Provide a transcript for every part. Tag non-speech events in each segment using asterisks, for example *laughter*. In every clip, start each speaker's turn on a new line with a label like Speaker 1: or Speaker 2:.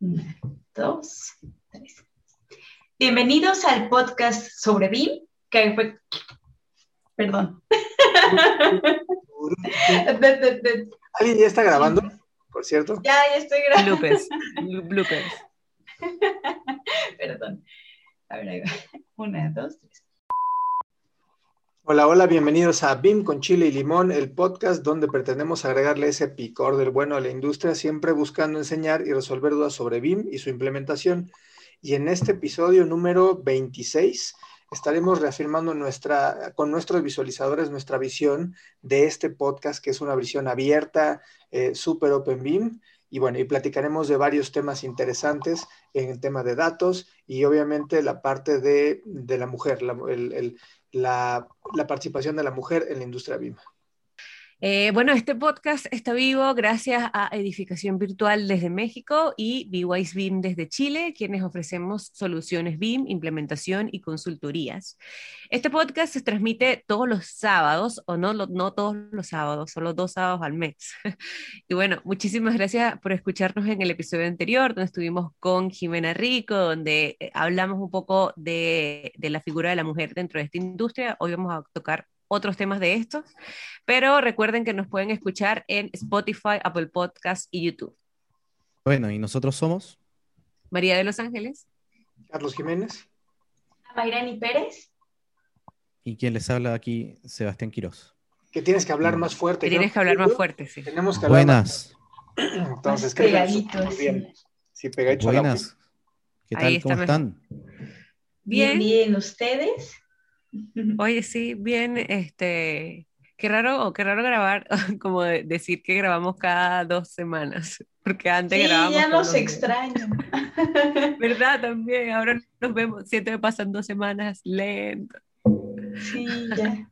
Speaker 1: Una, dos, tres. Bienvenidos al podcast sobre BIM que fue... Perdón. *laughs*
Speaker 2: ¿Alguien ya está grabando, por cierto?
Speaker 1: Ya, ya estoy grabando.
Speaker 3: Bloopers. *laughs* Bloopers.
Speaker 1: Perdón. A ver, ahí va. Una, dos, tres.
Speaker 2: Hola, hola, bienvenidos a BIM con chile y limón, el podcast donde pretendemos agregarle ese picor del bueno a la industria, siempre buscando enseñar y resolver dudas sobre BIM y su implementación. Y en este episodio número 26 estaremos reafirmando nuestra, con nuestros visualizadores nuestra visión de este podcast, que es una visión abierta, eh, super open BIM. Y bueno, y platicaremos de varios temas interesantes en el tema de datos y obviamente la parte de, de la mujer, el, la, la, participación de la mujer en la industria BIM.
Speaker 3: Eh, bueno, este podcast está vivo gracias a Edificación Virtual desde México y BWise BIM desde Chile, quienes ofrecemos soluciones BIM, implementación y consultorías. Este podcast se transmite todos los sábados, o no, no todos los sábados, solo dos sábados al mes. *laughs* y bueno, muchísimas gracias por escucharnos en el episodio anterior, donde estuvimos con Jimena Rico, donde eh, hablamos un poco de, de la figura de la mujer dentro de esta industria. Hoy vamos a tocar otros temas de estos, pero recuerden que nos pueden escuchar en Spotify, Apple Podcast y YouTube.
Speaker 4: Bueno, y nosotros somos
Speaker 3: María de los Ángeles,
Speaker 2: Carlos Jiménez,
Speaker 1: Mayrani Pérez
Speaker 4: y quien les habla aquí, Sebastián Quirós.
Speaker 2: Que tienes que hablar más fuerte.
Speaker 3: Que tienes que hablar más fuerte, sí.
Speaker 2: Tenemos que hablar
Speaker 4: Buenas.
Speaker 2: Más... *clears throat* Entonces,
Speaker 1: más pegadito,
Speaker 2: bien. Sí, pegadito
Speaker 4: Buenas. ¿Qué tal? ¿Cómo están?
Speaker 1: Bien. Bien, ¿ustedes?
Speaker 3: Oye, sí, bien, este, qué raro, o qué raro grabar, *laughs* como de decir que grabamos cada dos semanas, porque antes
Speaker 1: sí,
Speaker 3: grabamos.
Speaker 1: ya nos extraño. *laughs* *laughs*
Speaker 3: ¿Verdad? También, ahora nos vemos, siento que pasan dos semanas lento.
Speaker 1: Sí, ya.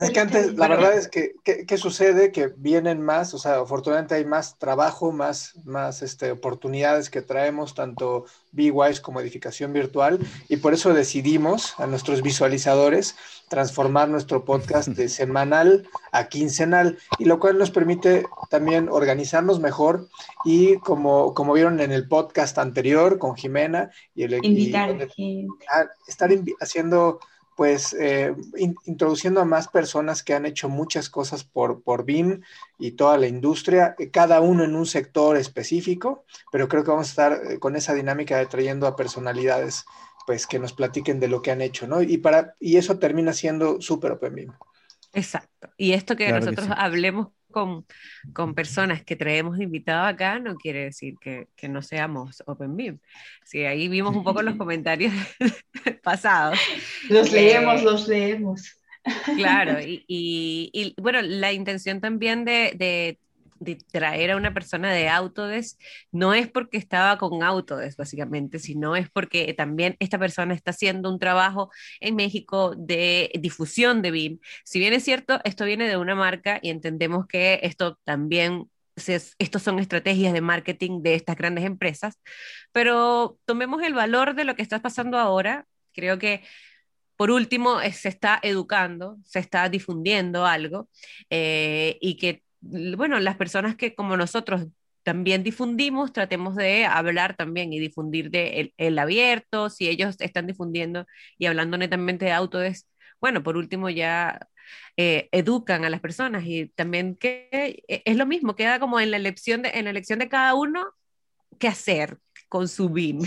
Speaker 2: Es que antes, la verdad es que, ¿qué, ¿qué, sucede? Que vienen más, o sea, afortunadamente hay más trabajo, más, más este, oportunidades que traemos, tanto BWise como edificación virtual, y por eso decidimos a nuestros visualizadores transformar nuestro podcast de *laughs* semanal a quincenal, y lo cual nos permite también organizarnos mejor y como, como vieron en el podcast anterior con Jimena, y el,
Speaker 1: Invitar
Speaker 2: y, estar haciendo pues eh, in, introduciendo a más personas que han hecho muchas cosas por, por BIM y toda la industria, cada uno en un sector específico, pero creo que vamos a estar con esa dinámica de trayendo a personalidades pues que nos platiquen de lo que han hecho, ¿no? Y, para, y eso termina siendo súper Open BIM.
Speaker 3: Exacto. Y esto que claro nosotros que sí. hablemos con, con, personas que traemos invitados acá no quiere decir que, que no seamos Open BIM. Sí, ahí vimos un poco los *laughs* comentarios *laughs* pasados.
Speaker 1: Los leemos, eh, los leemos.
Speaker 3: Claro, *laughs* y, y, y, bueno, la intención también de, de, de, traer a una persona de Autodesk no es porque estaba con Autodesk, básicamente, sino es porque también esta persona está haciendo un trabajo en México de difusión de BIM. Si bien es cierto, esto viene de una marca y entendemos que esto también estos son estrategias de marketing de estas grandes empresas, pero tomemos el valor de lo que está pasando ahora. Creo que por último, se está educando, se está difundiendo algo eh, y que, bueno, las personas que como nosotros también difundimos, tratemos de hablar también y difundir de el, el abierto, si ellos están difundiendo y hablando netamente de Autodesk, bueno, por último ya eh, educan a las personas y también que es lo mismo, queda como en la elección de, en la elección de cada uno qué hacer con su BIM.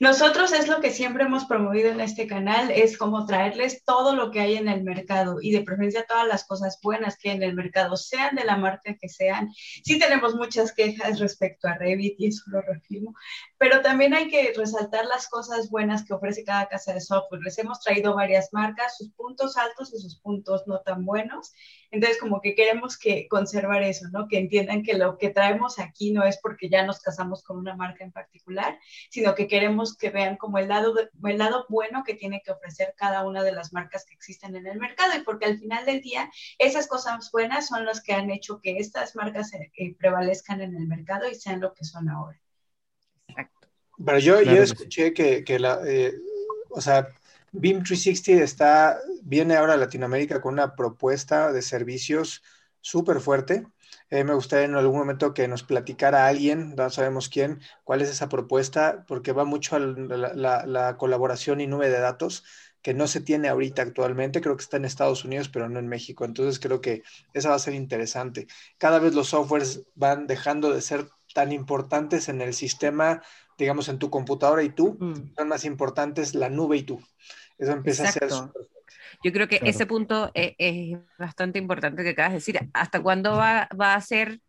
Speaker 1: Nosotros es lo que siempre hemos promovido en este canal, es como traerles todo lo que hay en el mercado y de preferencia todas las cosas buenas que hay en el mercado, sean de la marca que sean. Sí tenemos muchas quejas respecto a Revit y eso lo refirmo, pero también hay que resaltar las cosas buenas que ofrece cada casa de software. Les hemos traído varias marcas, sus puntos altos y sus puntos no tan buenos. Entonces, como que queremos que conservar eso, ¿no? Que entiendan que lo que traemos aquí no es porque ya nos casamos con una marca en particular, sino que queremos que vean como el lado, el lado bueno que tiene que ofrecer cada una de las marcas que existen en el mercado y porque al final del día esas cosas buenas son las que han hecho que estas marcas eh, eh, prevalezcan en el mercado y sean lo que son ahora.
Speaker 2: Exacto. Pero yo, yo escuché que, que la, eh, o sea, BIM 360 está, viene ahora a Latinoamérica con una propuesta de servicios súper fuerte. Eh, me gustaría en algún momento que nos platicara alguien, no sabemos quién, cuál es esa propuesta, porque va mucho a la, la, colaboración y nube de datos que no se tiene ahorita actualmente, creo que está en Estados Unidos, pero no en México. Entonces creo que esa va a ser interesante. Cada vez los softwares van dejando de ser tan importantes en el sistema, digamos, en tu computadora y tú, mm. son más importantes la nube y tú. Eso empieza a ser...
Speaker 3: Yo creo que ese punto es, bastante importante que acabas de decir. ¿Hasta cuándo va, va, a ser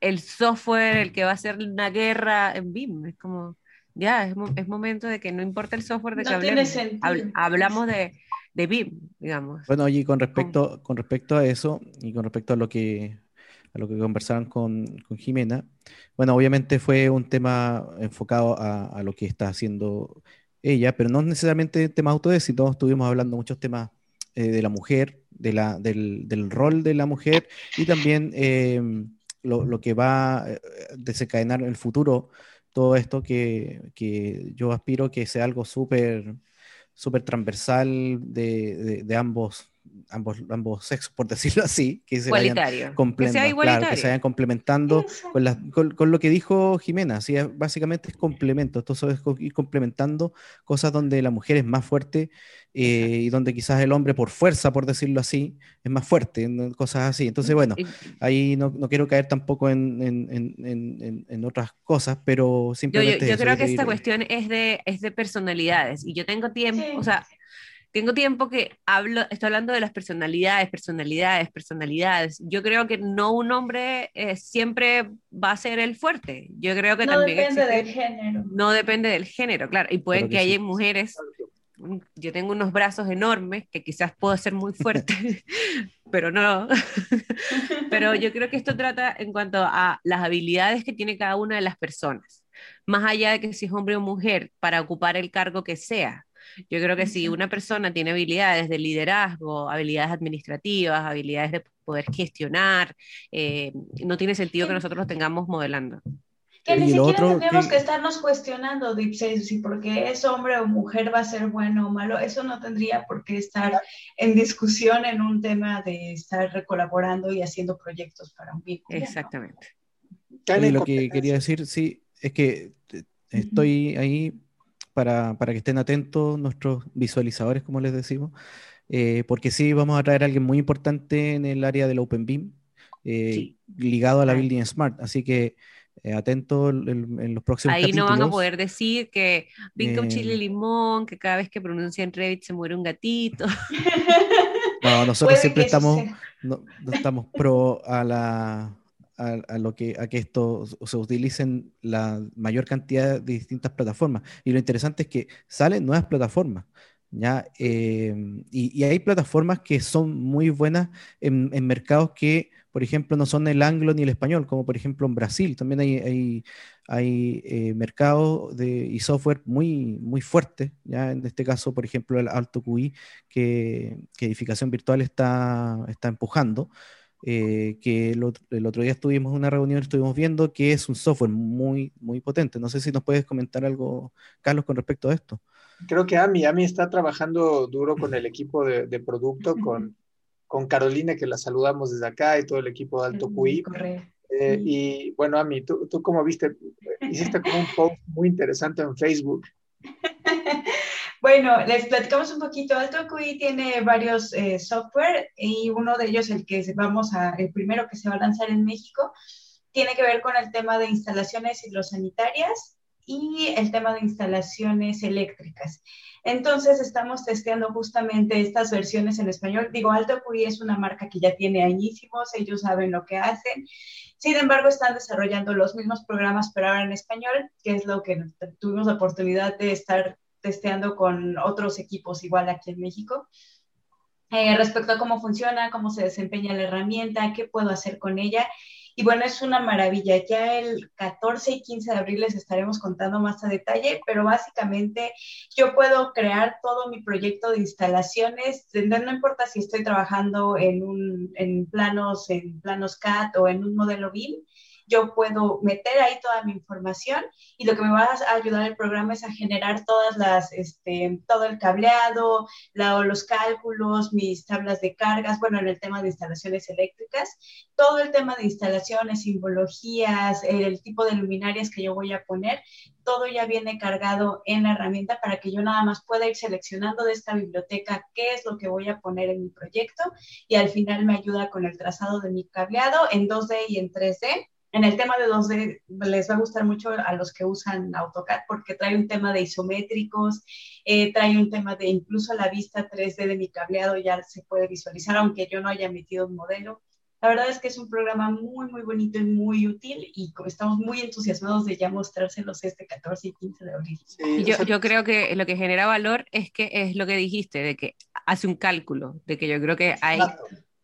Speaker 3: el software el que va a hacer una guerra en BIM? Es como, ya, es, es momento de que no importa el software de que hablemos. hablamos de, de BIM, digamos.
Speaker 4: Bueno, oye, con respecto, con respecto a eso y con respecto a lo que a lo que conversaron con, con Jimena, bueno, obviamente fue un tema enfocado a, a, lo que está haciendo ella, pero no necesariamente temas autodéxito, estuvimos hablando muchos temas eh, de la mujer, de la, del, rol de la mujer y también em, lo, que va a eh, desencadenar en el futuro, todo esto que, que yo aspiro que sea algo súper súper transversal de, de, ambos ambos, ambos sexos, por decirlo *laughs* así, que se vayan, claro, que se vayan complementando con, con, lo que dijo Jimena, así básicamente es complemento, esto es ir complementando cosas donde la mujer es más fuerte eh, y donde quizás el hombre por fuerza, por decirlo así, es más fuerte, cosas así. Entonces, bueno, ahí no, no quiero caer tampoco en, en, en, en otras cosas, pero simplemente...
Speaker 3: Yo, yo, creo que esta cuestión es de, es de personalidades y yo tengo tiempo, o sea tengo tiempo que hablo, estoy hablando de las personalidades, personalidades, personalidades. Yo creo que no un hombre eh, siempre va a ser el fuerte. Yo creo que
Speaker 1: no
Speaker 3: también.
Speaker 1: No depende del género.
Speaker 3: No depende del género, claro. Y pueden que, haya mujeres. Yo tengo unos brazos enormes que quizás puedo ser muy fuerte, *laughs* pero no. *laughs* pero yo creo que esto trata en cuanto a las habilidades que tiene cada una de las personas. Más allá de que si es hombre o mujer, para ocupar el cargo que sea yo creo que si una persona tiene habilidades de liderazgo, habilidades administrativas, habilidades de poder gestionar, eh, no tiene sentido que nosotros lo tengamos modelando.
Speaker 1: Que ni siquiera tenemos que... estarnos cuestionando si porque es hombre o mujer va a ser bueno o malo. Eso no tendría por qué estar en discusión en un tema de estar colaborando y haciendo proyectos para un vínculo.
Speaker 3: Exactamente.
Speaker 4: Y lo que quería decir, sí, es que estoy ahí para, para, que estén atentos nuestros visualizadores, como les decimos, eh, porque sí vamos a traer a alguien muy importante en el área del Open BIM, eh, ligado a la Building Smart, así que eh, atentos en, los próximos
Speaker 3: Ahí no van a poder decir que BIM con chile y limón, que cada vez que pronuncian Revit se muere un gatito. *laughs*
Speaker 4: No, nosotros siempre estamos, no, estamos pro a la, a, lo que, a que esto se utilice en la mayor cantidad de distintas plataformas. Y lo interesante es que salen nuevas plataformas. ¿ya? Eh, y, hay plataformas que son muy buenas en, mercados que, por ejemplo, no son el anglo ni el español, como por ejemplo en Brasil. También hay, hay, hay eh, mercados y software muy, muy fuertes. ¿ya? En este caso, por ejemplo, el Alto QI, que, que Edificación Virtual está, está empujando. Eh, que el otro, día estuvimos en una reunión, estuvimos viendo que es un software muy, muy potente. No sé si nos puedes comentar algo, Carlos, con respecto a esto.
Speaker 2: Creo que Ami, Ami está trabajando duro con el equipo de, producto, con, con Carolina, que la saludamos desde acá, y todo el equipo de Alto QI. Eh, y bueno, Ami, tú, tú como viste, hiciste como un post muy interesante en Facebook
Speaker 1: Bueno, les platicamos un poquito. Alto QI tiene varios eh, software y uno de ellos, el que vamos a, el primero que se va a lanzar en México, tiene que ver con el tema de instalaciones hidrosanitarias y el tema de instalaciones eléctricas. Entonces estamos testeando justamente estas versiones en español. Digo, Alto QI es una marca que ya tiene añísimos, ellos saben lo que hacen. Sin embargo, están desarrollando los mismos programas, pero ahora en español, que es lo que tuvimos la oportunidad de estar testeando con otros equipos igual aquí en México. Eh, respecto a cómo funciona, cómo se desempeña la herramienta, qué puedo hacer con ella y bueno, es una maravilla. Ya el 14 y 15 de abril les estaremos contando más a detalle, pero básicamente yo puedo crear todo mi proyecto de instalaciones, no importa si estoy trabajando en, un, en planos, en planos CAD o en un modelo BIM, yo puedo meter ahí toda mi información y lo que me va a ayudar el programa es a generar todas las, este, todo el cableado, los cálculos, mis tablas de cargas, bueno, en el tema de instalaciones eléctricas, todo el tema de instalaciones, simbologías, el tipo de luminarias que yo voy a poner, todo ya viene cargado en la herramienta para que yo nada más pueda ir seleccionando de esta biblioteca qué es lo que voy a poner en mi proyecto y al final me ayuda con el trazado de mi cableado en 2D y en 3D en el tema de 2D les va a gustar mucho a los que usan AutoCAD porque trae un tema de isométricos, eh, trae un tema de incluso la vista 3D de mi cableado ya se puede visualizar, aunque yo no haya metido un modelo. La verdad es que es un programa muy, muy bonito y muy útil y estamos muy entusiasmados de ya mostrárselos este 14 y 15 de abril.
Speaker 3: yo, yo, creo que lo que genera valor es que es lo que dijiste, de que hace un cálculo, de que yo creo que hay...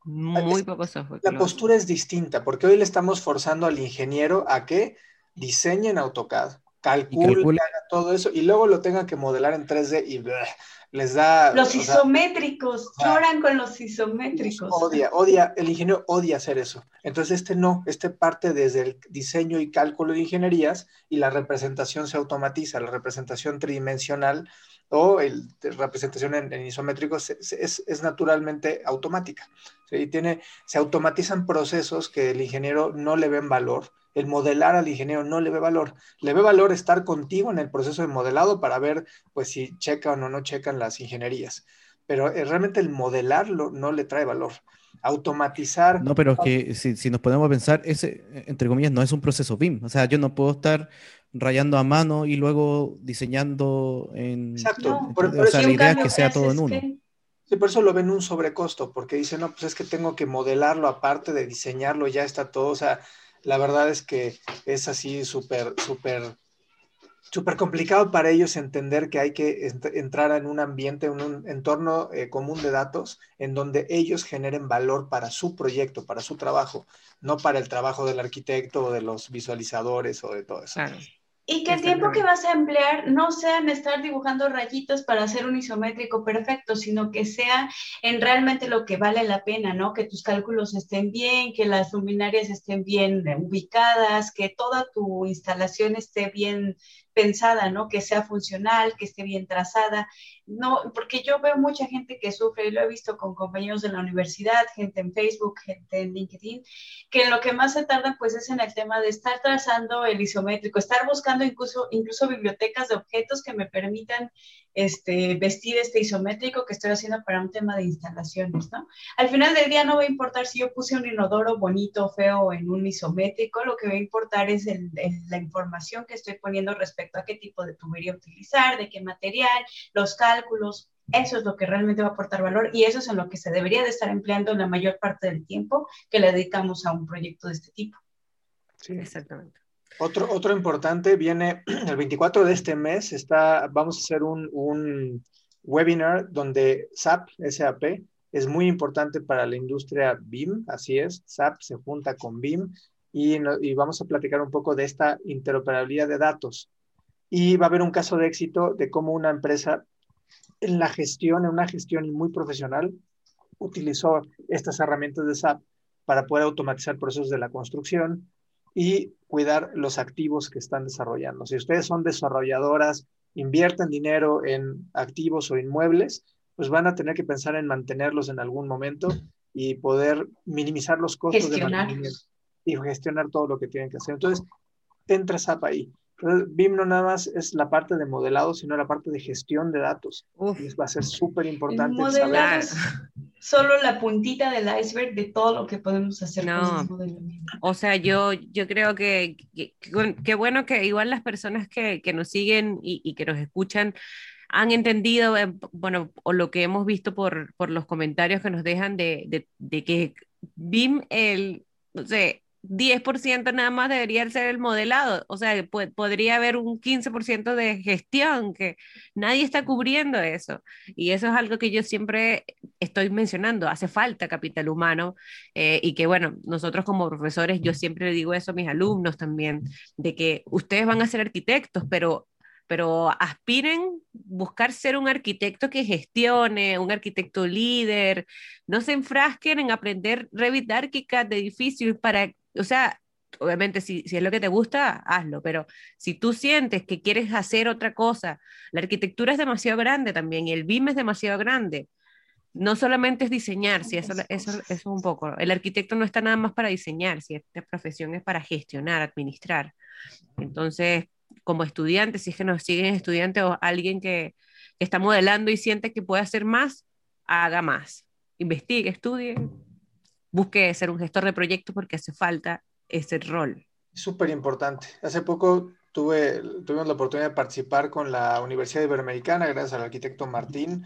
Speaker 3: Muy poco software.
Speaker 2: La postura es distinta, porque hoy le estamos forzando al ingeniero a que diseñe en AutoCAD, calcule, todo eso y luego lo tenga que modelar en 3D y les da...
Speaker 1: Los isométricos, lloran con los isométricos.
Speaker 2: Odia, odia, el ingeniero odia hacer eso. Entonces este no, este parte desde el diseño y cálculo de ingenierías y la representación se automatiza, la representación tridimensional o el representación en, isométricos es, naturalmente automática. ¿sí? Tiene, se automatizan procesos que el ingeniero no le ven valor. El modelar al ingeniero no le ve valor. Le ve valor estar contigo en el proceso de modelado para ver pues, si checan o no checan las ingenierías. Pero eh, realmente el modelarlo no le trae valor automatizar.
Speaker 4: No, pero es que si, si, nos podemos pensar, ese, entre comillas, no es un proceso BIM. O sea, yo no puedo estar rayando a mano y luego diseñando en...
Speaker 2: Exacto.
Speaker 4: por, o sea, la idea es que sea todo en uno.
Speaker 2: Sí, por eso lo ven un sobrecosto, porque dicen, no, pues es que tengo que modelarlo aparte de diseñarlo, ya está todo. O sea, la verdad es que es así súper, súper súper complicado para ellos entender que hay que entrar en un ambiente, en un entorno eh, común de datos en donde ellos generen valor para su proyecto, para su trabajo, no para el trabajo del arquitecto o de los visualizadores o de todo eso.
Speaker 1: Y que el tiempo que vas a emplear no sea en estar dibujando rayitos para hacer un isométrico perfecto, sino que sea en realmente lo que vale la pena, ¿no? Que tus cálculos estén bien, que las luminarias estén bien ubicadas, que toda tu instalación esté bien pensada, ¿no? Que sea funcional, que esté bien trazada. No, porque yo veo mucha gente que sufre, y lo he visto con compañeros de la universidad, gente en Facebook, gente en LinkedIn, que lo que más se tardan pues es en el tema de estar trazando el isométrico, estar buscando incluso, incluso bibliotecas de objetos que me permitan este, vestir este isométrico que estoy haciendo para un tema de instalaciones, ¿no? Al final del día no va a importar si yo puse un inodoro bonito feo en un isométrico, lo que va a importar es la información que estoy poniendo respecto a qué tipo de tubería utilizar, de qué material, los cálculos, eso es lo que realmente va a aportar valor y eso es en lo que se debería de estar empleando la mayor parte del tiempo que le dedicamos a un proyecto de este tipo.
Speaker 3: Sí, exactamente.
Speaker 2: Otro, otro importante viene *clears throat* el 24 de este mes, está, vamos a hacer un, un webinar donde SAP, SAP, es muy importante para la industria BIM, así es, SAP se junta con BIM y, y, vamos a platicar un poco de esta interoperabilidad de datos. Y va a haber un caso de éxito de cómo una empresa en la gestión, en una gestión muy profesional, utilizó estas herramientas de SAP para poder automatizar procesos de la construcción, y cuidar los activos que están desarrollando. Si ustedes son desarrolladoras, invierten dinero en activos o inmuebles, pues van a tener que pensar en mantenerlos en algún momento y poder minimizar los costos de mantenimiento y gestionar todo lo que tienen que hacer. Entonces, entra SAP ahí. Entonces, BIM no nada más es la parte de modelado, sino la parte de gestión de datos. y va a ser súper importante
Speaker 1: saber solo la puntita del iceberg de todo lo que podemos hacer
Speaker 3: no. O sea, yo, yo creo que qué bueno que igual las personas que, que nos siguen y, y, que nos escuchan han entendido, eh, bueno, o lo que hemos visto por, por los comentarios que nos dejan de, de, de que BIM, el, no sé, 10% nada más debería ser el modelado, o sea, podría haber un 15% de gestión, que nadie está cubriendo eso. Y eso es algo que yo siempre estoy mencionando, hace falta capital humano eh, y que bueno, nosotros como profesores, yo siempre le digo eso a mis alumnos también, de que ustedes van a ser arquitectos, pero pero aspiren buscar ser un arquitecto que gestione, un arquitecto líder, no se enfrasquen en aprender Revit de edificios para o sea, obviamente si, si, es lo que te gusta, hazlo, pero si tú sientes que quieres hacer otra cosa, la arquitectura es demasiado grande también y el BIM es demasiado grande. No solamente es diseñar, si eso, eso, es un poco. El arquitecto no está nada más para diseñar, si esta profesión es para gestionar, administrar. Entonces, como estudiante, si es que nos siguen estudiantes o alguien que, que está modelando y siente que puede hacer más, haga más. Investigue, estudie, busque ser un gestor de proyectos porque hace falta ese rol.
Speaker 2: Súper importante. Hace poco tuve, tuvimos la oportunidad de participar con la Universidad Iberoamericana, gracias al arquitecto Martín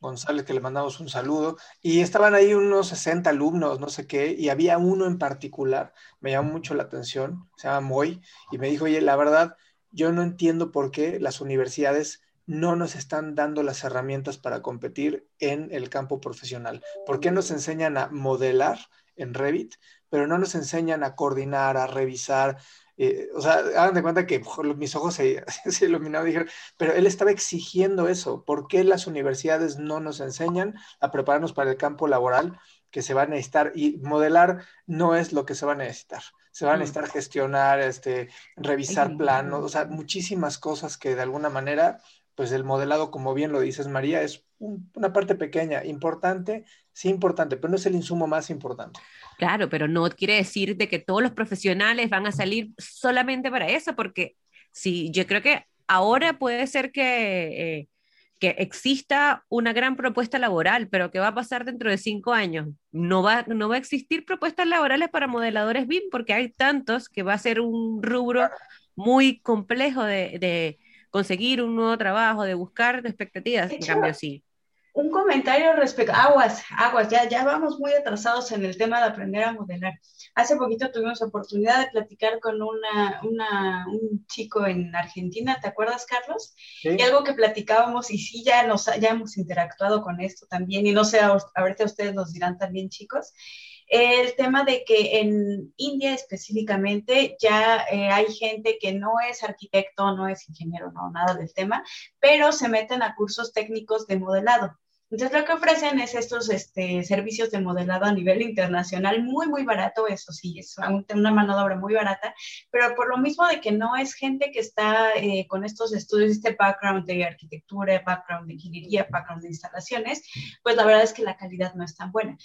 Speaker 2: González, que le mandamos un saludo, y estaban ahí unos 60 alumnos, no sé qué, y había uno en particular, me llamó mucho la atención, se llama Moy, y me dijo, oye, la verdad, yo no entiendo por qué las universidades no nos están dando las herramientas para competir en el campo profesional. ¿Por qué nos enseñan a modelar en Revit, pero no nos enseñan a coordinar, a revisar? Eh, o sea, hagan de cuenta que mis ojos se, *laughs* se iluminaron y dijeron, pero él estaba exigiendo eso. ¿Por qué las universidades no nos enseñan a prepararnos para el campo laboral que se va a necesitar? Y modelar no es lo que se va a necesitar se va a mm. necesitar gestionar, este, revisar planos, o sea, muchísimas cosas que de alguna manera pues el modelado, como bien lo dices María, es una parte pequeña, importante, sí importante, pero no es el insumo más importante.
Speaker 3: Claro, pero no quiere decir de que todos los profesionales van a salir solamente para eso, porque sí, yo creo que ahora puede ser que, eh, que exista una gran propuesta laboral, pero ¿qué va a pasar dentro de cinco años? No va, no va a existir propuestas laborales para modeladores BIM, porque hay tantos que va a ser un rubro muy complejo de conseguir un nuevo trabajo, de buscar expectativas, en cambio sí.
Speaker 1: Un comentario respecto, aguas, aguas, ya, ya vamos muy atrasados en el tema de aprender a modelar. Hace poquito tuvimos oportunidad de platicar con una, una, un chico en Argentina, ¿te acuerdas, Carlos? Y algo que platicábamos, y sí, ya, nos, ya hemos interactuado con esto también, y no sé, ahorita ustedes nos dirán también, chicos, el tema de que en India específicamente ya eh, hay gente que no es arquitecto, no es ingeniero, no, nada del tema, pero se meten a cursos técnicos de modelado. Entonces lo que ofrecen es estos este, servicios de modelado a nivel internacional, muy, muy barato, eso sí, es una mano de obra muy barata, pero por lo mismo de que no es gente que está eh, con estos estudios, este background de arquitectura, background de ingeniería, background de instalaciones, pues la verdad es que la calidad no es tan buena.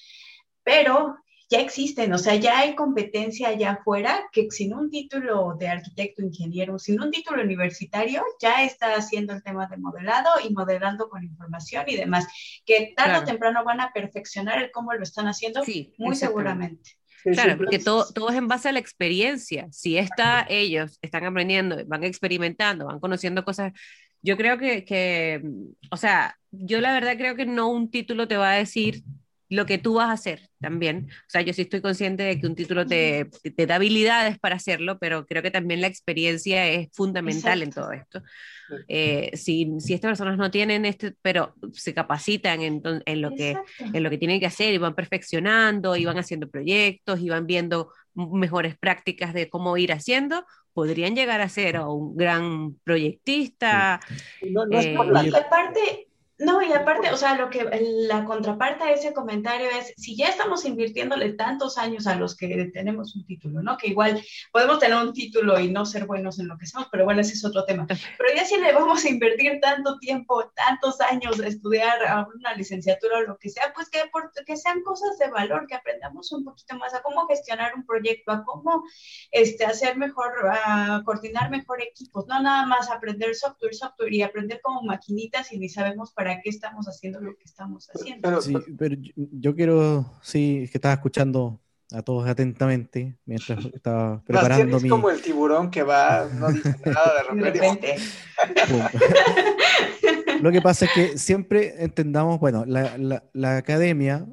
Speaker 1: Pero ya existen, o sea, ya hay competencia allá afuera que sin un título de arquitecto, ingeniero, sin un título universitario, ya está haciendo el tema de modelado y modelando con información y demás, que tarde o temprano van a perfeccionar el cómo lo están haciendo, sí, muy seguramente.
Speaker 3: Claro, porque todo, todo es en base a la experiencia. Si está, ellos están aprendiendo, van experimentando, van conociendo cosas, yo creo que, que, o sea, yo la verdad creo que no un título te va a decir lo que tú vas a hacer también. O sea, yo sí estoy consciente de que un título te, te da habilidades para hacerlo, pero creo que también la experiencia es fundamental en todo esto. Eh, si, si, estas personas no tienen este, pero se capacitan en, en, lo que, en lo que tienen que hacer y van perfeccionando y van haciendo proyectos y van viendo mejores prácticas de cómo ir haciendo, podrían llegar a ser un gran proyectista.
Speaker 1: No, no es por la... parte no, y aparte, o sea, lo que la contraparte a ese comentario es, si ya estamos invirtiéndole tantos años a los que tenemos un título, ¿no? Que igual podemos tener un título y no ser buenos en lo que somos, pero bueno, ese es otro tema. Pero ya si le vamos a invertir tanto tiempo, tantos años a estudiar a una licenciatura o lo que sea, pues que, que sean cosas de valor, que aprendamos un poquito más a cómo gestionar un proyecto, a cómo este, hacer mejor, a coordinar mejor equipos, no nada más aprender software, software y aprender como maquinitas y ni sabemos para para qué estamos haciendo lo que estamos haciendo.
Speaker 4: sí, pero yo quiero, sí, que estaba escuchando a todos atentamente mientras estaba *laughs* preparando
Speaker 2: mi... como el tiburón que va, no dice *laughs* nada de repente.
Speaker 4: Lo que pasa es que siempre entendamos, bueno, la, academia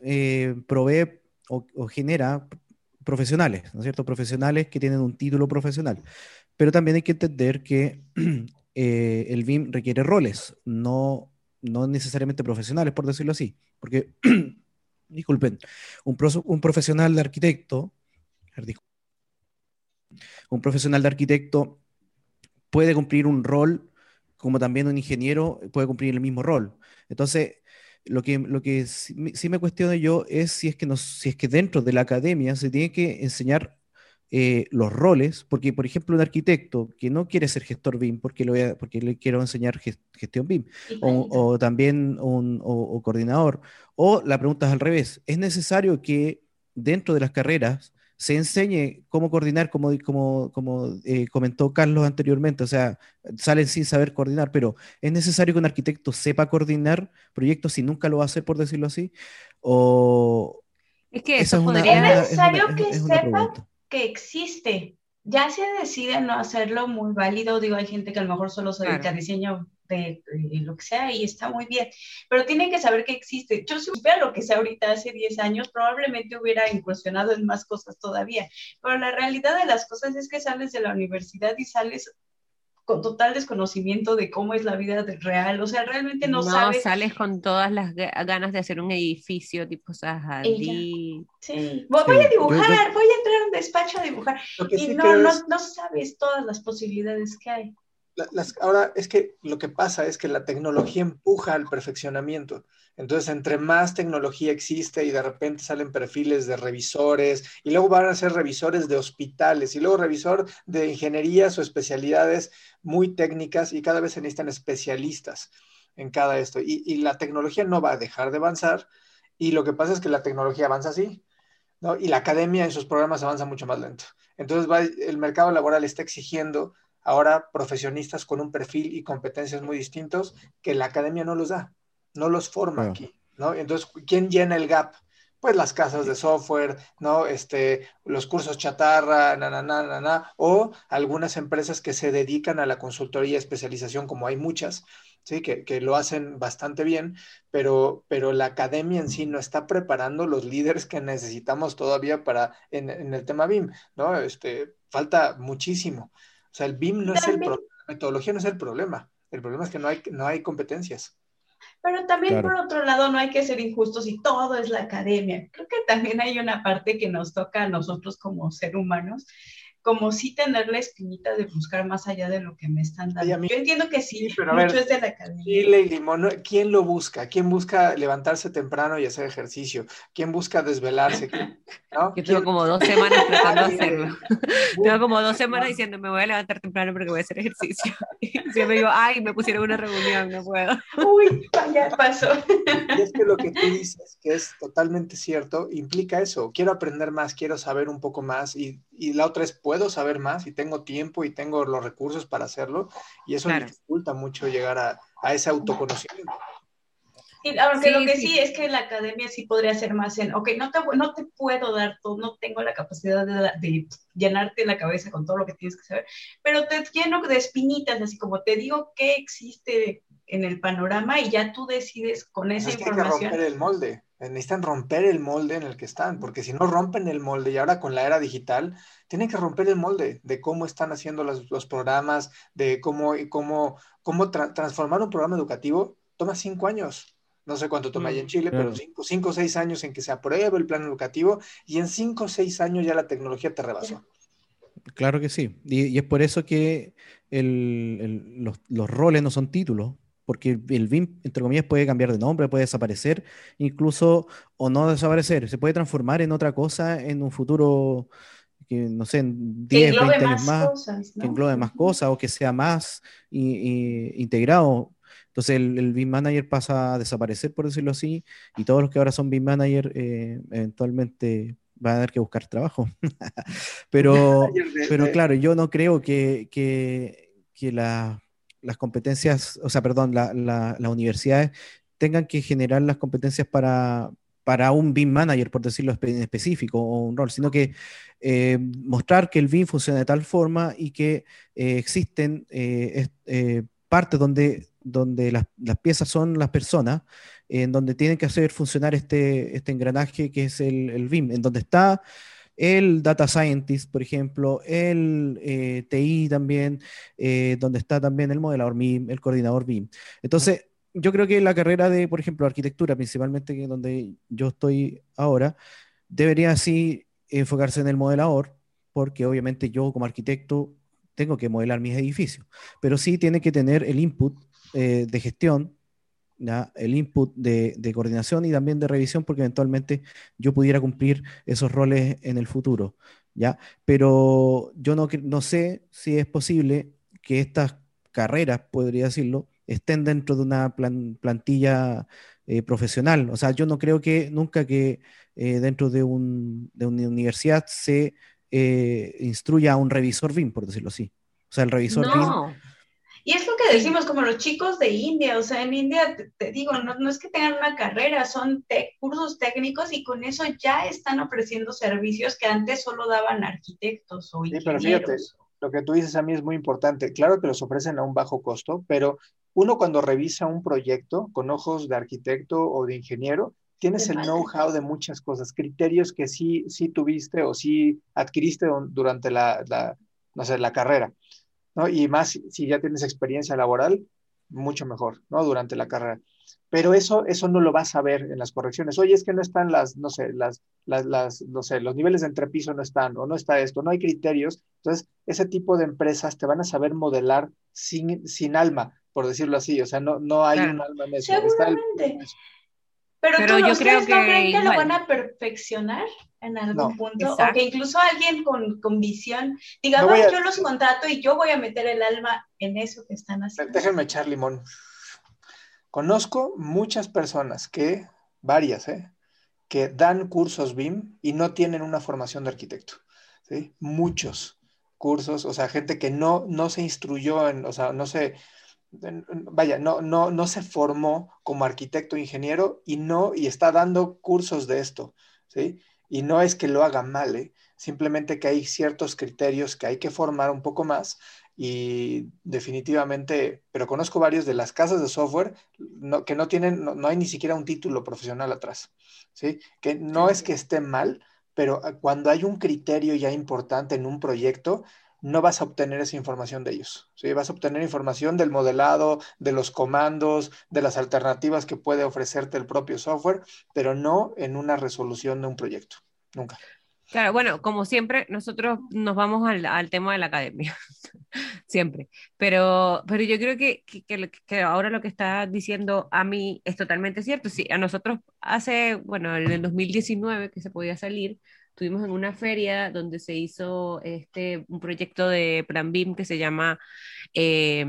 Speaker 4: eh, provee o, genera profesionales, ¿no es cierto? Profesionales que tienen un título profesional. Pero también hay que entender que *clears throat* eh, el BIM requiere roles, no, no necesariamente profesionales, por decirlo así. Porque *clears throat* disculpen, un, un profesional de arquitecto, un profesional de arquitecto puede cumplir un rol como también un ingeniero puede cumplir el mismo rol. Entonces, lo que, lo que sí, me cuestiono yo es si es, que nos, si es que dentro de la academia se tiene que enseñar eh, los roles, porque por ejemplo un arquitecto que no quiere ser gestor BIM porque, lo porque le quiero enseñar gestión BIM, o, también un o, coordinador, o la pregunta es al revés, ¿es necesario que dentro de las carreras se enseñe cómo coordinar, como, como, como eh, comentó Carlos anteriormente, o sea, salen sin saber coordinar, pero ¿es necesario que un arquitecto sepa coordinar proyectos si nunca lo va a hacer, por decirlo así? O...
Speaker 1: Es que eso es, necesario que sepa que existe. Ya se decide no hacerlo muy válido, digo, hay gente que a lo mejor solo se dedica a diseño de, lo que sea y está muy bien, pero tienen que saber que existe. Yo si supiera lo que sea ahorita hace 10 años, probablemente hubiera incursionado en más cosas todavía, pero la realidad de las cosas es que sales de la universidad y sales con total desconocimiento de cómo es la vida real, o sea, realmente no, sabes.
Speaker 3: No, sales con todas las ganas de hacer un edificio tipo Sahadí.
Speaker 1: Sí, voy, a dibujar, voy a entrar a un despacho a dibujar. Y no, no, no sabes todas las posibilidades que hay
Speaker 2: ahora es que lo que pasa es que la tecnología empuja al perfeccionamiento. Entonces, entre más tecnología existe y de repente salen perfiles de revisores y luego van a ser revisores de hospitales y luego revisor de ingenierías o especialidades muy técnicas y cada vez se necesitan especialistas en cada esto. Y, la tecnología no va a dejar de avanzar y lo que pasa es que la tecnología avanza así, ¿no? Y la academia en sus programas avanza mucho más lento. Entonces, el mercado laboral está exigiendo ahora profesionistas con un perfil y competencias muy distintos que la academia no los da, no los forma aquí, ¿no? Entonces, ¿quién llena el gap? Pues las casas de software, ¿no? Este, los cursos chatarra, na, na, na, na, na, o algunas empresas que se dedican a la consultoría y especialización, como hay muchas, ¿sí? Que, que, lo hacen bastante bien, pero, pero la academia en sí no está preparando los líderes que necesitamos todavía para, en, en el tema BIM, ¿no? Este, falta muchísimo. O sea, el BIM no es el problema, la metodología no es el problema. El problema es que no hay, no hay competencias.
Speaker 1: Pero también por otro lado no hay que ser injustos y todo es la academia. Creo que también hay una parte que nos toca a nosotros como ser humanos, como sí tener la espinita de buscar más allá de lo que me están dando. Yo entiendo que sí, pero mucho es de la academia.
Speaker 2: Chile y limón, ¿quién lo busca? ¿Quién busca levantarse temprano y hacer ejercicio? ¿Quién busca desvelarse? *laughs*
Speaker 3: ¿No? Yo tengo como dos semanas *laughs* tratando de hacerlo. tengo como dos semanas diciendo, me voy a levantar temprano porque voy a hacer ejercicio. *laughs* Y siempre digo, ay, me pusieron una reunión, no puedo.
Speaker 1: Uy, ya pasó.
Speaker 2: Y es que lo que tú dices, que es totalmente cierto, implica eso. Quiero aprender más, quiero saber un poco más y, y la otra es, puedo saber más y tengo tiempo y tengo los recursos para hacerlo y eso dificulta mucho llegar a, a ese autoconocimiento.
Speaker 1: aunque lo que sí. es que la academia sí podría ser más en, ok, no te, no te puedo dar todo, no tengo la capacidad de, de, llenarte la cabeza con todo lo que tienes que saber, pero te lleno de espinitas, así como te digo qué existe en el panorama y ya tú decides con esa información.
Speaker 2: Que romper el molde, necesitan romper el molde en el que están, porque si no rompen el molde y ahora con la era digital, tienen que romper el molde de cómo están haciendo los, los programas, de cómo, cómo, cómo transformar un programa educativo, toma cinco años. No sé cuánto toma ahí en mm, Chile, pero cinco, cinco o seis años en que se apruebe el plan educativo y en cinco o seis años ya la tecnología te rebasó.
Speaker 4: Claro que sí. Y, es por eso que el, los, los roles no son títulos, porque el BIM, entre comillas, puede cambiar de nombre, puede desaparecer, incluso o no desaparecer, se puede transformar en otra cosa en un futuro que no sé, en 10, 20 años más, que englobe más cosas o que sea más integrado. Entonces el, el BIM Manager pasa a desaparecer, por decirlo así, y todos los que ahora son BIM Manager eh, eventualmente van a tener que buscar trabajo. *laughs* pero, *laughs* pero claro, yo no creo que, que, que la las competencias, o sea, perdón, las universidades tengan que generar las competencias para, para un BIM manager, por decirlo en específico, o un rol, sino que eh, mostrar que el BIM funciona de tal forma y que eh, existen eh, partes donde, donde las, piezas son las personas, en donde tienen que hacer funcionar este, este engranaje que es el, el BIM, en donde está el data scientist, por ejemplo, el TI también, donde está también el modelador BIM, el coordinador BIM. Entonces, yo creo que la carrera de, por ejemplo, arquitectura, principalmente donde yo estoy ahora, debería así enfocarse en el modelador, porque obviamente yo como arquitecto tengo que modelar mis edificios, pero sí tiene que tener el input eh, de gestión, el input de, coordinación y también de revisión, porque eventualmente yo pudiera cumplir esos roles en el futuro. ¿ya? Pero yo no, no sé si es posible que estas carreras, podría decirlo, estén dentro de una plantilla eh, profesional. O sea, yo no creo que nunca que eh, dentro de, un, de, una universidad se eh, instruya a un revisor BIM, por decirlo así. O sea, el revisor no.
Speaker 1: Y es lo que decimos, como los chicos de India, o sea, en India, te, digo, no, no, es que tengan una carrera, son cursos técnicos y con eso ya están ofreciendo servicios que antes solo daban arquitectos o ingenieros. Sí, pero fíjate,
Speaker 2: lo que tú dices a mí es muy importante. Claro que los ofrecen a un bajo costo, pero uno cuando revisa un proyecto con ojos de arquitecto o de ingeniero, tienes el know-how de muchas cosas, criterios que sí, sí tuviste o sí adquiriste durante la, no sé, la carrera, ¿no? Y más si ya tienes experiencia laboral, mucho mejor, ¿no? Durante la carrera. Pero eso, eso no lo vas a ver en las correcciones. Oye, es que no están las, no sé, las, las, las, no sé, los niveles de entrepiso no están, o no está esto, no hay criterios. Entonces, ese tipo de empresas te van a saber modelar sin, sin alma por decirlo así, o sea, no, no hay un alma en eso.
Speaker 1: Seguramente. Pero, Pero yo creo que, no creen que lo van a perfeccionar en algún punto, o que incluso alguien con, con visión diga, yo los contrato y yo voy a meter el alma en eso que están haciendo.
Speaker 2: Déjenme echar limón. Conozco muchas personas que, varias, ¿eh? que dan cursos BIM y no tienen una formación de arquitecto. ¿sí? Muchos cursos, o sea, gente que no, no se instruyó en, o sea, no se, vaya, no, no, no se formó como arquitecto ingeniero y no, y está dando cursos de esto, ¿sí? Y no es que lo haga mal, ¿eh? simplemente que hay ciertos criterios que hay que formar un poco más y definitivamente, pero conozco varios de las casas de software que no tienen, no, hay ni siquiera un título profesional atrás, ¿sí? Que no es que esté mal, pero ah, cuando hay un criterio ya importante en un proyecto, no vas a obtener esa información de ellos. ¿sí? Vas a obtener información del modelado, de los comandos, de las alternativas que puede ofrecerte el propio software, pero no en una resolución de un proyecto. Nunca.
Speaker 3: Claro, bueno, como siempre, nosotros nos vamos al, tema de la academia, *laughs* siempre. Pero, pero yo creo que, que, ahora lo que está diciendo a mí es totalmente cierto. Sí, a nosotros hace, bueno, en el 2019 que se podía salir, estuvimos en una feria donde se hizo este, un proyecto de Plan BIM que se llama eh,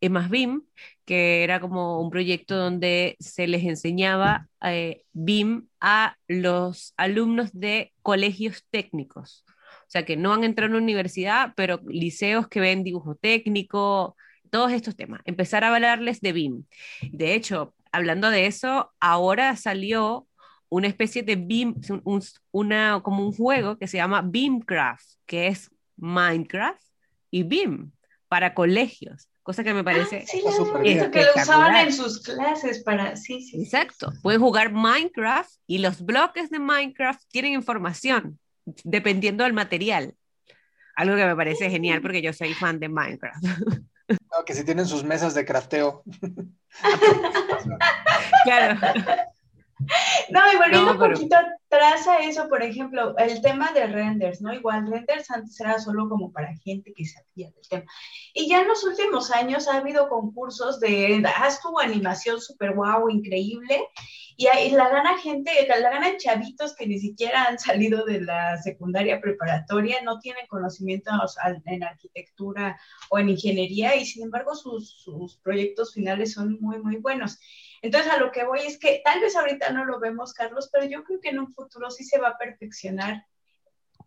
Speaker 3: EMAS BIM, que era como un proyecto donde se les enseñaba eh, BIM a los alumnos de colegios técnicos. O sea, que no han entrado en universidad, pero liceos que ven dibujo técnico, todos estos temas. Empezar a hablarles de BIM. De hecho, hablando de eso, ahora salió una especie de BIM, una, como un juego que se llama BIMcraft, que es Minecraft y BIM para colegios, cosa que me parece...
Speaker 1: Ah, sí, que lo usaban en sus clases para... Sí, sí.
Speaker 3: Exacto, pueden jugar Minecraft y los bloques de Minecraft tienen información dependiendo del material. Algo que me parece genial porque yo soy fan de Minecraft.
Speaker 2: No, que si tienen sus mesas de crafteo. *laughs* *laughs*
Speaker 3: claro. *laughs*
Speaker 1: No, y volviendo un poquito atrás a eso, por ejemplo, el tema de renders, ¿no? Igual renders antes era solo como para gente que sabía del tema. Y ya en los últimos años ha habido concursos de haz tu animación super wow, increíble, y, la gana gente, la ganan chavitos que ni siquiera han salido de la secundaria preparatoria, no tienen conocimientos en arquitectura o en ingeniería, y sin embargo sus, sus proyectos finales son muy, muy buenos. Entonces, a lo que voy es que tal vez ahorita no lo vemos, Carlos, pero yo creo que en un futuro sí se va a perfeccionar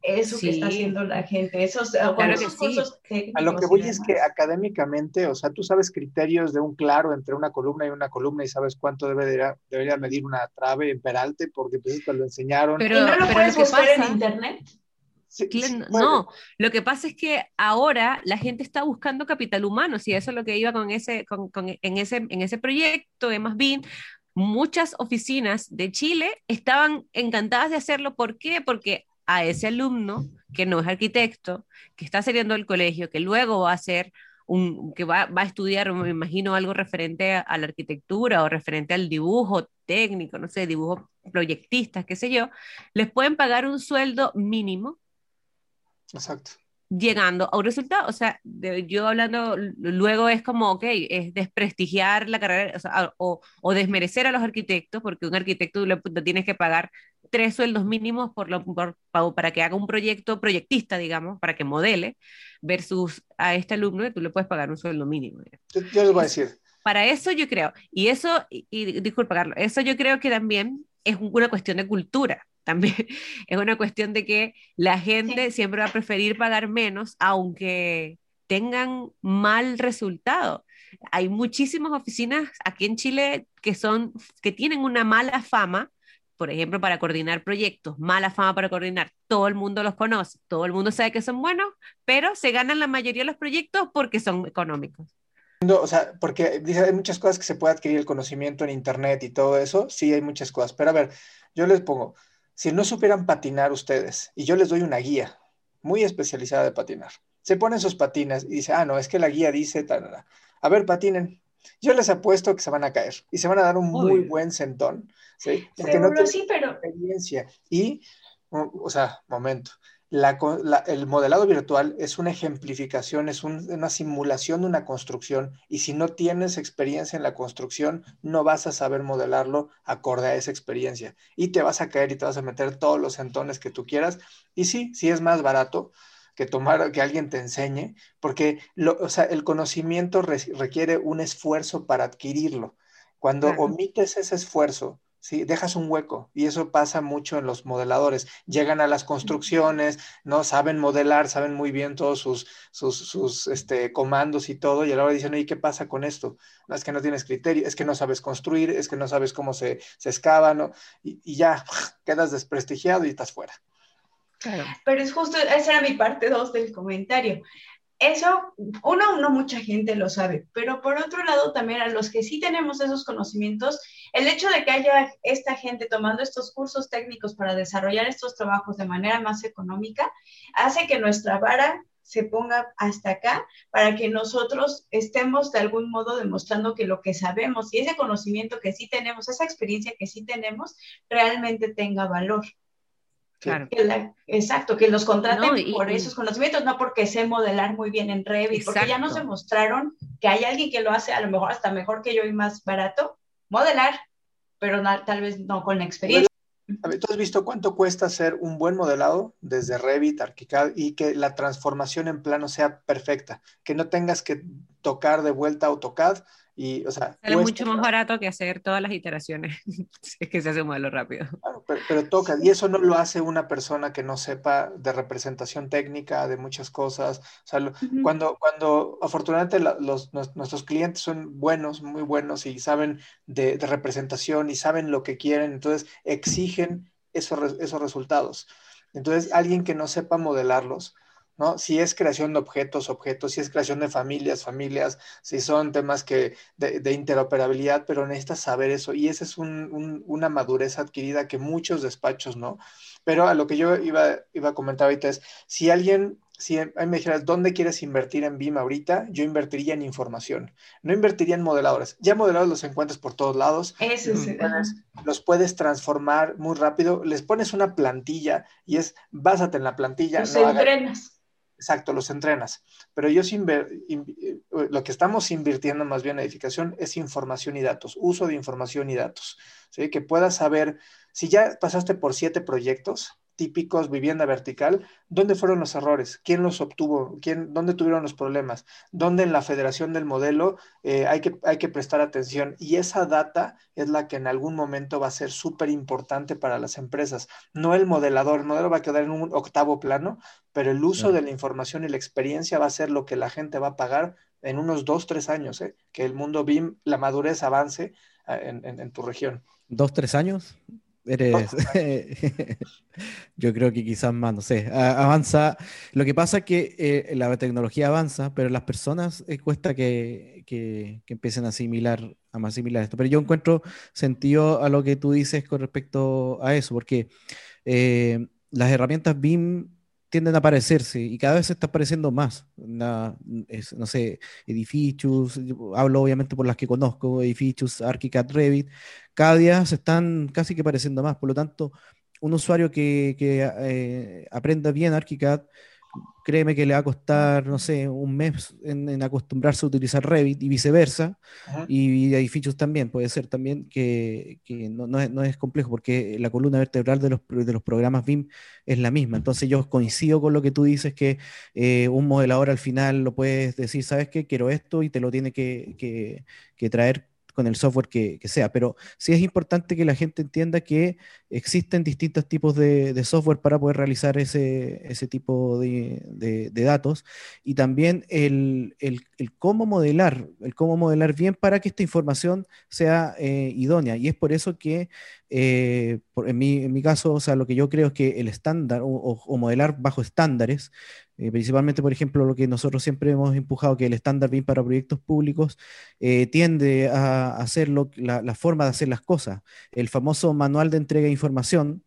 Speaker 1: eso que está haciendo la gente, esos, claro cursos
Speaker 2: A lo que voy es que académicamente, o sea, tú sabes criterios de un claro entre una columna y una columna y sabes cuánto debe debería medir una trave en peralte porque pues te lo enseñaron.
Speaker 1: Pero, no lo puedes buscar en internet?
Speaker 3: No, lo que pasa es que ahora la gente está buscando capital humano, si eso es lo que iba con ese, con, en, ese, en ese proyecto de Más Bien, muchas oficinas de Chile estaban encantadas de hacerlo. ¿Por qué? Porque a ese alumno que no es arquitecto, que está saliendo del colegio, que luego va a ser un, que va, va, a estudiar, me imagino, algo referente a, la arquitectura o referente al dibujo técnico, no sé, dibujo proyectistas, qué sé yo, les pueden pagar un sueldo mínimo
Speaker 2: Exacto.
Speaker 3: Llegando a un resultado, o sea, yo hablando, luego es como, ok, es desprestigiar la carrera o, o, desmerecer a los arquitectos, porque un arquitecto le, tienes que pagar tres sueldos mínimos por lo, para que haga un proyecto proyectista, digamos, para que modele, versus a este alumno tú le puedes pagar un sueldo mínimo.
Speaker 2: Yo, yo les voy a decir.
Speaker 3: Para eso yo creo, y eso, y, y disculpa Carlos, eso yo creo que también es una cuestión de cultura también *laughs* es una cuestión de que la gente siempre va a preferir pagar menos, aunque tengan mal resultado. Hay muchísimas oficinas aquí en Chile que son que tienen una mala fama, por ejemplo, para coordinar proyectos, mala fama para coordinar. Todo el mundo los conoce, todo el mundo sabe que son buenos, pero se ganan la mayoría de los proyectos porque son económicos.
Speaker 2: O sea, porque dice, hay muchas cosas que se puede adquirir el conocimiento en internet y todo eso, sí hay muchas cosas, pero a ver, yo les pongo, si no supieran patinar ustedes, y yo les doy una guía muy especializada de patinar, se ponen sus patines y dice, ah, no, es que la guía dice, a ver, patinen. Yo les apuesto que se van a caer y se van a dar un muy buen sentón, ¿sí?
Speaker 1: Porque no sí, pero...
Speaker 2: experiencia. Y, o sea, momento, el modelado virtual es una ejemplificación, es una simulación de una construcción y si no tienes experiencia en la construcción, no vas a saber modelarlo acorde a esa experiencia y te vas a caer y te vas a meter todos los entones que tú quieras y sí, sí es más barato que tomar, que alguien te enseñe, porque el conocimiento requiere un esfuerzo para adquirirlo. Cuando omites ese esfuerzo, ¿sí? Dejas un hueco y eso pasa mucho en los modeladores. Llegan a las construcciones, ¿no? Saben modelar, saben muy bien todos sus, sus, este, comandos y todo, y a la hora dicen, oye, ¿qué pasa con esto? No, es que no tienes criterio, es que no sabes construir, es que no sabes cómo se, se excava, ¿no? Y, y ya *laughs* quedas desprestigiado y estás fuera.
Speaker 1: Claro. Pero es justo, esa era mi parte 2 del comentario eso, uno, no mucha gente lo sabe, pero por otro lado también a los que sí tenemos esos conocimientos, el hecho de que haya esta gente tomando estos cursos técnicos para desarrollar estos trabajos de manera más económica, hace que nuestra vara se ponga hasta acá para que nosotros estemos de algún modo demostrando que lo que sabemos y ese conocimiento que sí tenemos, esa experiencia que sí tenemos, realmente tenga valor. Claro. exacto, que los contraten por esos conocimientos, no porque sé modelar muy bien en Revit, porque ya nos demostraron que hay alguien que lo hace a lo mejor hasta mejor que yo y más barato, modelar, pero tal vez no con la experiencia.
Speaker 2: A ver, ¿tú has visto cuánto cuesta hacer un buen modelado desde Revit, ArchiCAD y que la transformación en plano sea perfecta? Que no tengas que tocar de vuelta AutoCAD, y, o sea,
Speaker 3: es mucho más barato que hacer todas las iteraciones. *laughs* es que se hace un modelo rápido.
Speaker 2: pero, toca, y eso no lo hace una persona que no sepa de representación técnica, de muchas cosas. O sea, cuando, cuando afortunadamente los, nuestros clientes son buenos, muy buenos y saben de, representación y saben lo que quieren, entonces exigen esos, esos resultados. Entonces, alguien que no sepa modelarlos, ¿no? Si es creación de objetos, objetos, si es creación de familias, familias, si son temas que de, interoperabilidad, pero necesitas saber eso y esa es una madurez adquirida que muchos despachos, ¿no? Pero a lo que yo iba, iba a comentar ahorita es, si alguien, si me dijeras, ¿dónde quieres invertir en BIM ahorita? Yo invertiría en información, no invertiría en modeladores. Ya modeladores los encuentras por todos lados.
Speaker 1: Eso sí.
Speaker 2: los puedes transformar muy rápido, les pones una plantilla y es, básate en la plantilla.
Speaker 1: Los entrenas.
Speaker 2: Exacto, los entrenas. Pero ellos eh, lo que estamos invirtiendo más bien en edificación es información y datos, uso de información y datos. Que puedas saber, si ya pasaste por siete proyectos, típicos vivienda vertical, ¿dónde fueron los errores? ¿Quién los obtuvo? ¿Quién, ¿Dónde tuvieron los problemas? ¿Dónde en la federación del modelo eh, hay, que, hay que prestar atención? Y esa data es la que en algún momento va a ser súper importante para las empresas. No el modelador, el modelo va a quedar en un octavo plano, pero el uso de la información y la experiencia va a ser lo que la gente va a pagar en unos dos, tres años, ¿eh? que el mundo BIM, la madurez avance ah, en, en tu región.
Speaker 4: ¿Dos, tres años? Eres. *laughs* *laughs* Yo creo que quizás más, no sé. Avanza. Lo que pasa es que eh, la tecnología avanza, pero las personas eh, cuesta que, que, empiecen a asimilar, a asimilar esto. Pero yo encuentro sentido a lo que tú dices con respecto a eso, porque eh, las herramientas BIM tienden a aparecerse y cada vez se está apareciendo más. no sé, edificios, hablo obviamente por las que conozco, edificios, ArchiCAD, Revit, cada día se están casi que pareciendo más. Por lo tanto, un usuario que, eh, aprenda bien ArchiCAD, créeme que le va a costar, no sé, un mes en, acostumbrarse a utilizar Revit y viceversa, y, edificios también, puede ser también que, no, es, complejo, porque la columna vertebral de los, de los programas BIM es la misma. Entonces yo coincido con lo que tú dices, que eh, un modelador al final lo puedes decir, ¿sabes qué? Quiero esto y te lo tiene que, que traer con el software que, sea. Pero sí es importante que la gente entienda que existen distintos tipos de, software para poder realizar ese, ese tipo de, datos y también el, cómo modelar, el cómo modelar bien para que esta información sea eh, idónea. Y es por eso que eh, en, mi, en, mi, caso, o sea, lo que yo creo es que el estándar o modelar bajo estándares eh, principalmente, por ejemplo, lo que nosotros siempre hemos empujado, que el estándar BIM para proyectos públicos eh, tiende a hacer la, forma de hacer las cosas. El famoso manual de entrega de información,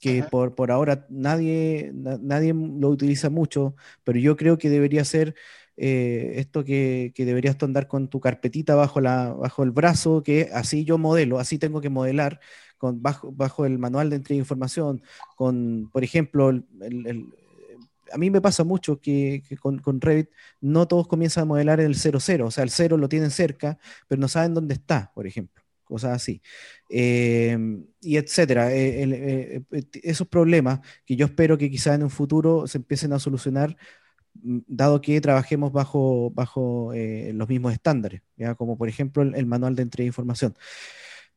Speaker 4: que por, por, ahora nadie, nadie lo utiliza mucho, pero yo creo que debería ser eh, esto que, que, deberías andar con tu carpetita bajo, la, bajo el brazo, que así yo modelo, así tengo que modelar con, bajo, bajo el manual de entrega de información, con, por ejemplo, el, a mí me pasa mucho que, con, Revit no todos comienzan a modelar el 0,0, o sea, el 0 lo tienen cerca, pero no saben dónde está, por ejemplo, cosas así. Em, y etcétera. Eh, eh, eh, esos problemas que yo espero que quizá en un futuro se empiecen a solucionar mm, dado que trabajemos bajo, bajo los mismos estándares, ¿ya? como por ejemplo el, el manual de entrega de información.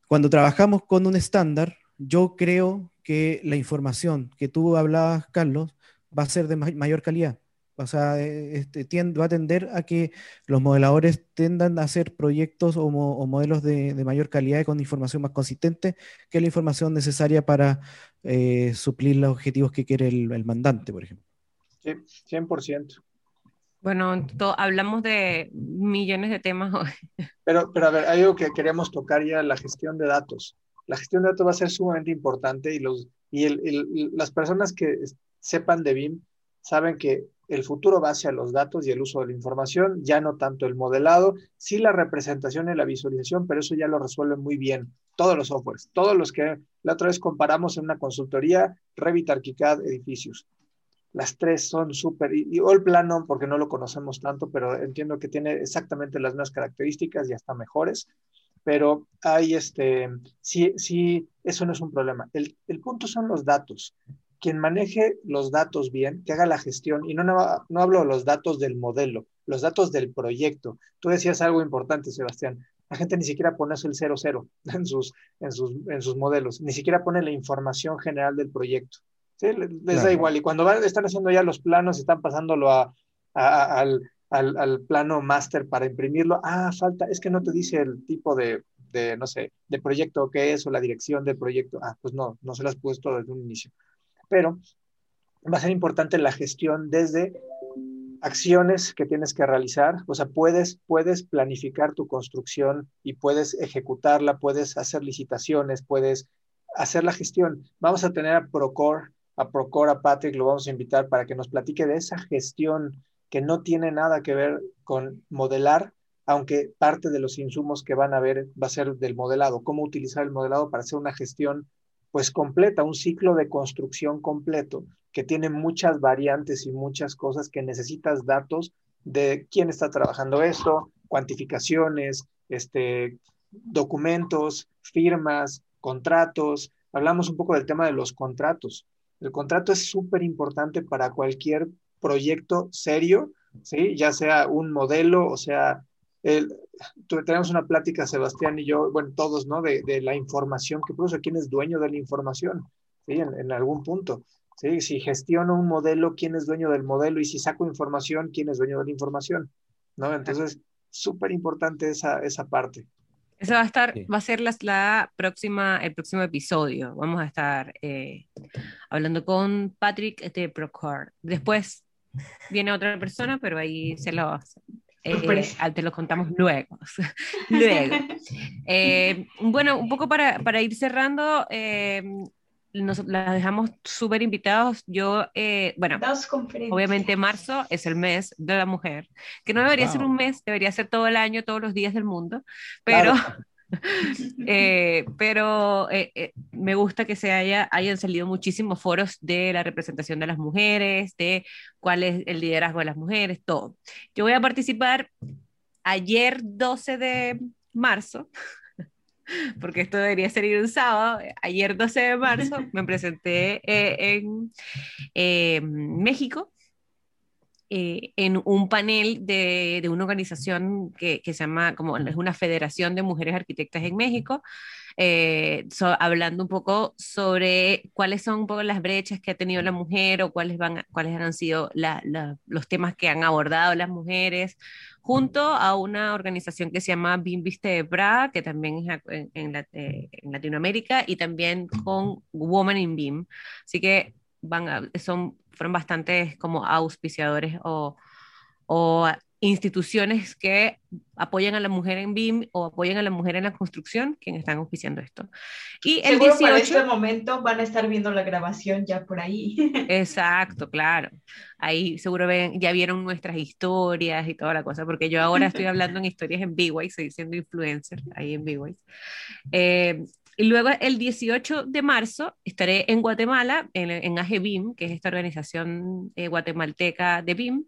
Speaker 4: Cuando trabajamos con un estándar, yo creo que la información que tú hablabas, Carlos, va a ser de mayor calidad. O sea, eh, este, va a tender a que los modeladores tendan a hacer proyectos o, modelos de, mayor calidad y con información más consistente que la información necesaria para eh, suplir los objetivos que quiere el, mandante, por ejemplo.
Speaker 2: Sí, 100%.
Speaker 3: Bueno, hablamos de millones de temas hoy. *laughs*
Speaker 2: Pero, pero a ver, hay algo que queremos tocar ya, la gestión de datos. La gestión de datos va a ser sumamente importante y, los, y las personas que sepan de BIM, saben que el futuro va hacia los datos y el uso de la información, ya no tanto el modelado, sí la representación y la visualización, pero eso ya lo resuelven muy bien todos los softwares, todos los que la otra vez comparamos en una consultoría, Revit, ArchiCAD, edificios. Las tres son súper, y, o el plano, porque no lo conocemos tanto, pero entiendo que tiene exactamente las mismas características y hasta mejores, pero hay este, sí, sí, eso no es un problema. El, el punto son los datos quien maneje los datos bien, que haga la gestión, y no, no, hablo de los datos del modelo, los datos del proyecto. Tú decías algo importante, Sebastián. La gente ni siquiera pone eso el 00 *laughs* en sus, en, sus, en sus modelos, ni siquiera pone la información general del proyecto. ¿sí? Les, da igual. Y cuando están haciendo ya los planos, están pasándolo a, al, al, al, plano máster para imprimirlo. Ah, falta, es que no te dice el tipo de, de, no sé, de proyecto que es o la dirección del proyecto. Ah, pues no, no se lo has puesto desde un inicio pero va a ser importante la gestión desde acciones que tienes que realizar, o sea, puedes, puedes planificar tu construcción y puedes ejecutarla, puedes hacer licitaciones, puedes hacer la gestión. Vamos a tener a Procor, a Procor, a Patrick, lo vamos a invitar para que nos platique de esa gestión que no tiene nada que ver con modelar, aunque parte de los insumos que van a ver va a ser del modelado, cómo utilizar el modelado para hacer una gestión pues completa, un ciclo de construcción completo que tiene muchas variantes y muchas cosas que necesitas datos de quién está trabajando esto, cuantificaciones, este, documentos, firmas, contratos. Hablamos un poco del tema de los contratos. El contrato es súper importante para cualquier proyecto serio, ¿sí? Ya sea un modelo, o sea, el, tenemos una plática, Sebastián y yo, bueno, todos, ¿no? De, de la información que produce, quién es dueño de la información, ¿sí? En, en, algún punto, ¿sí? Si gestiono un modelo, quién es dueño del modelo, y si saco información, quién es dueño de la información, ¿no? Entonces, súper importante esa, esa parte.
Speaker 3: Eso va a estar, sí. va a ser la, la, próxima, el próximo episodio. Vamos a estar eh, hablando con Patrick de Procor. Después viene otra persona, pero ahí se lo, eh, te lo contamos luego. *laughs* luego. *laughs* Eh, bueno, un poco para, para ir cerrando, eh, nos las dejamos súper invitados. Yo, eh, bueno, obviamente marzo es el mes de la mujer, que no debería wow. ser un mes, debería ser todo el año, todos los días del mundo, pero, claro. *laughs* eh, pero eh, eh, me gusta que se haya, hayan salido muchísimos foros de la representación de las mujeres, de cuál es el liderazgo de las mujeres, todo. Yo voy a participar ayer 12 de marzo *laughs* porque esto debería ser un sábado, ayer 12 de marzo *laughs* me presenté eh, en eh, México eh, en un panel de, de una organización que, que, se llama, como es una federación de mujeres arquitectas en México, eh, so, hablando un poco sobre cuáles son un poco las brechas que ha tenido la mujer o cuáles, van, cuáles han sido la, la, los temas que han abordado las mujeres, junto a una organización que se llama BIM Viste de Bra, que también es en, en, eh, en, Latinoamérica, y también con Woman in BIM. Así que van a, son, fueron bastantes como auspiciadores o, o instituciones que apoyan a la mujer en BIM o apoyan a la mujer en la construcción, quienes están auspiciando esto.
Speaker 1: Y el Seguro 18, para este momento van a estar viendo la grabación ya por ahí. *laughs*
Speaker 3: Exacto, claro. Ahí seguro ven, ya vieron nuestras historias y toda la cosa, porque yo ahora estoy hablando en historias en B-Wise, estoy siendo influencer ahí en B-Wise. Eh, y luego el 18 de marzo estaré en Guatemala, en, en AGBIM, que es esta organización eh, guatemalteca de BIM,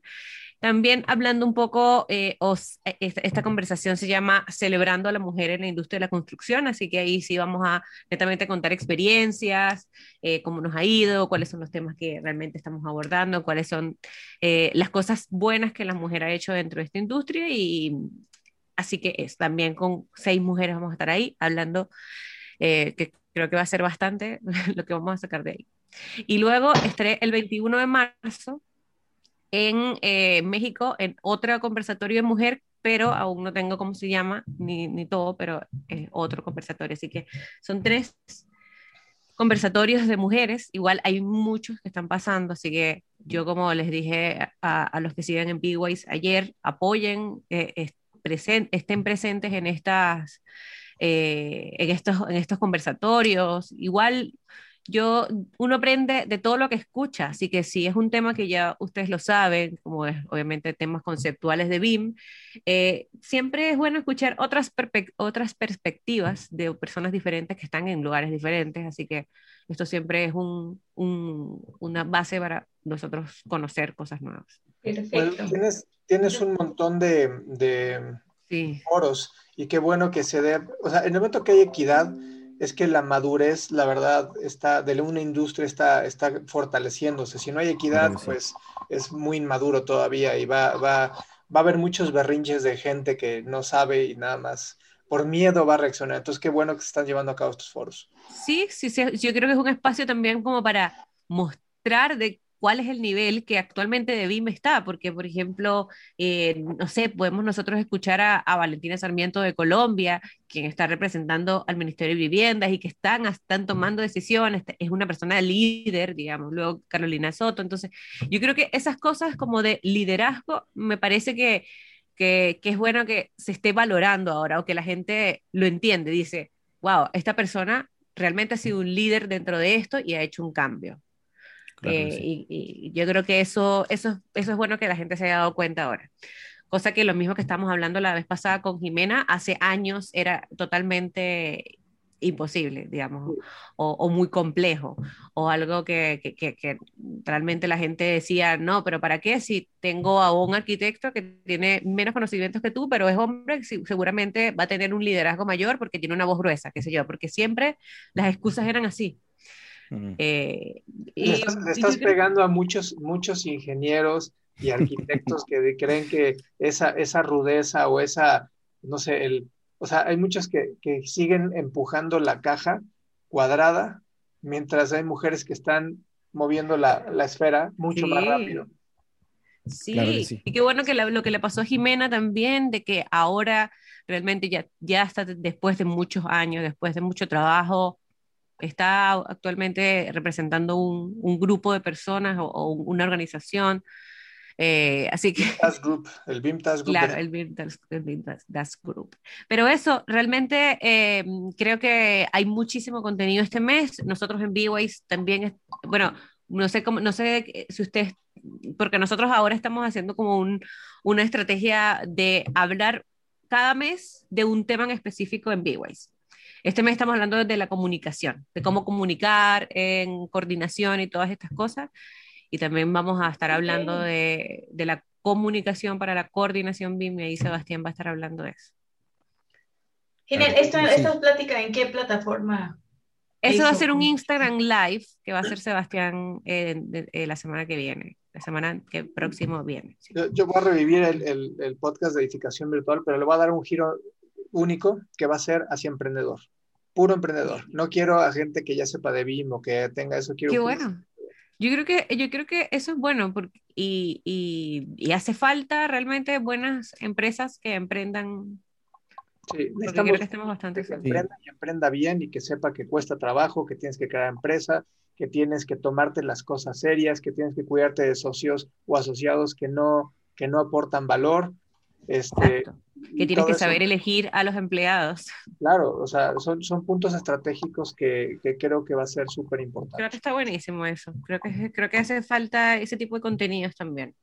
Speaker 3: también hablando un poco, eh, os, esta, esta, conversación se llama Celebrando a la mujer en la industria de la construcción, así que ahí sí vamos a netamente contar experiencias, eh, cómo nos ha ido, cuáles son los temas que realmente estamos abordando, cuáles son eh, las cosas buenas que la mujer ha hecho dentro de esta industria. Y así que es, también con seis mujeres vamos a estar ahí hablando, eh, que creo que va a ser bastante *laughs* lo que vamos a sacar de ahí. Y luego estaré el 21 de marzo en eh, México en otro conversatorio de mujer, pero aún no tengo cómo se llama, ni, ni todo, pero es otro conversatorio. Así que son tres conversatorios de mujeres, igual hay muchos que están pasando, así que yo como les dije a, a los que siguen en B-Ways ayer, apoyen, eh, present, estén presentes en estas... Eh, en, estos, en estos conversatorios, igual yo, uno aprende de todo lo que escucha, así que si es un tema que ya ustedes lo saben, como es obviamente temas conceptuales de BIM, eh, siempre es bueno escuchar otras, otras perspectivas de personas diferentes que están en lugares diferentes, así que esto siempre es un, un, una base para nosotros conocer cosas nuevas.
Speaker 2: Perfecto. Tienes, tienes un montón de, de sí. foros y qué bueno que se dé, o sea, en el momento que hay equidad, es que la madurez, la verdad, está de una industria está, está fortaleciéndose. Si no hay equidad, sí. pues es muy inmaduro todavía y va, va, va a haber muchos berrinches de gente que no sabe y nada más por miedo va a reaccionar. Entonces, qué bueno que se están llevando a cabo estos foros.
Speaker 3: Sí, sí, sí, yo creo que es un espacio también como para mostrar de cuál es el nivel que actualmente de BIM está, porque, por ejemplo, eh, no sé, podemos nosotros escuchar a, a, Valentina Sarmiento de Colombia, quien está representando al Ministerio de Viviendas y que están, están tomando decisiones, es una persona líder, digamos, luego Carolina Soto, entonces yo creo que esas cosas como de liderazgo me parece que, que, que es bueno que se esté valorando ahora o que la gente lo entiende, dice, wow, esta persona realmente ha sido un líder dentro de esto y ha hecho un cambio. Claro, eh, sí. y, y, yo creo que eso, eso, eso es bueno que la gente se haya dado cuenta ahora. Cosa que lo mismo que estábamos hablando la vez pasada con Jimena, hace años era totalmente imposible, digamos, o, o muy complejo, o algo que, que, que, realmente la gente decía, no, pero ¿para qué? Si tengo a un arquitecto que tiene menos conocimientos que tú, pero es hombre, seguramente va a tener un liderazgo mayor porque tiene una voz gruesa, qué sé yo, porque siempre las excusas eran así. Eh,
Speaker 2: y, le estás, pegando a muchos, muchos ingenieros y arquitectos que creen que esa, esa rudeza o esa, no sé, el, o sea, hay muchos que, que siguen empujando la caja cuadrada, mientras hay mujeres que están moviendo la, la esfera mucho más rápido.
Speaker 3: Sí, y qué bueno que lo que le pasó a Jimena también, de que ahora realmente ya, ya está después de muchos años, después de mucho trabajo, está actualmente representando un, un grupo de personas o, una organización. Eh, así que...
Speaker 2: Group, el BIM Task
Speaker 3: Group. Claro, el BIM Task, Group. Pero eso, realmente eh, creo que hay muchísimo contenido este mes. Nosotros en B-Ways también, bueno, no sé, cómo, no sé si ustedes, porque nosotros ahora estamos haciendo como un, una estrategia de hablar cada mes de un tema en específico en B-Ways. Este mes estamos hablando de la comunicación, de cómo comunicar en coordinación y todas estas cosas. Y también vamos a estar hablando de, de la comunicación para la coordinación. BIM y ahí Sebastián va a estar hablando de eso.
Speaker 1: Genial, ¿Esta, ¿esta plática en qué plataforma
Speaker 3: eso va a ser un Instagram Live que va a hacer Sebastián eh, eh, la semana que viene, la semana que próximo viene.
Speaker 2: Yo, voy a revivir el, el, podcast de edificación virtual, pero le voy a dar un giro único que va a ser hacia emprendedor, puro emprendedor. No quiero a gente que ya sepa de BIM o que tenga eso. Quiero
Speaker 3: Qué bueno. Yo creo que, yo creo que eso es bueno porque, y, y, y hace falta realmente buenas empresas que emprendan
Speaker 2: Sí, necesitamos que estemos bastante que emprenda y emprenda bien y que sepa que cuesta trabajo, que tienes que crear empresa, que tienes que tomarte las cosas serias, que tienes que cuidarte de socios o asociados que no, que no aportan valor. Este,
Speaker 3: que tienes que saber elegir a los empleados.
Speaker 2: Claro, o sea, son, son puntos estratégicos que, que creo que va a ser súper importante.
Speaker 3: Creo que está buenísimo eso. Creo que, creo que hace falta ese tipo de contenidos también.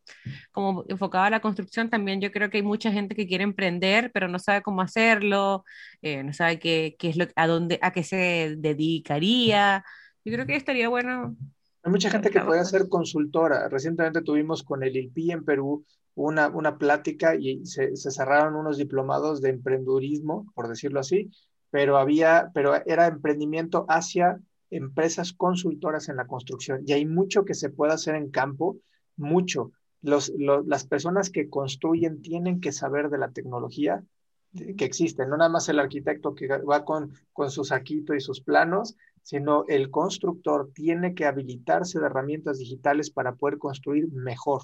Speaker 3: Como enfocado a la construcción, también yo creo que hay mucha gente que quiere emprender, pero no sabe cómo hacerlo, eh, no sabe qué, qué, es lo, a, dónde, a qué se dedicaría. Yo creo que estaría bueno
Speaker 2: hay mucha gente que puede ser consultora. Recientemente tuvimos con el ILPI en Perú una, una plática y se, se, cerraron unos diplomados de emprendurismo, por decirlo así, pero había, pero era emprendimiento hacia empresas consultoras en la construcción y hay mucho que se puede hacer en campo, mucho. Los, las personas que construyen tienen que saber de la tecnología que existe, no nada más el arquitecto que va con, con su saquito y sus planos, sino el constructor tiene que habilitarse de herramientas digitales para poder construir mejor.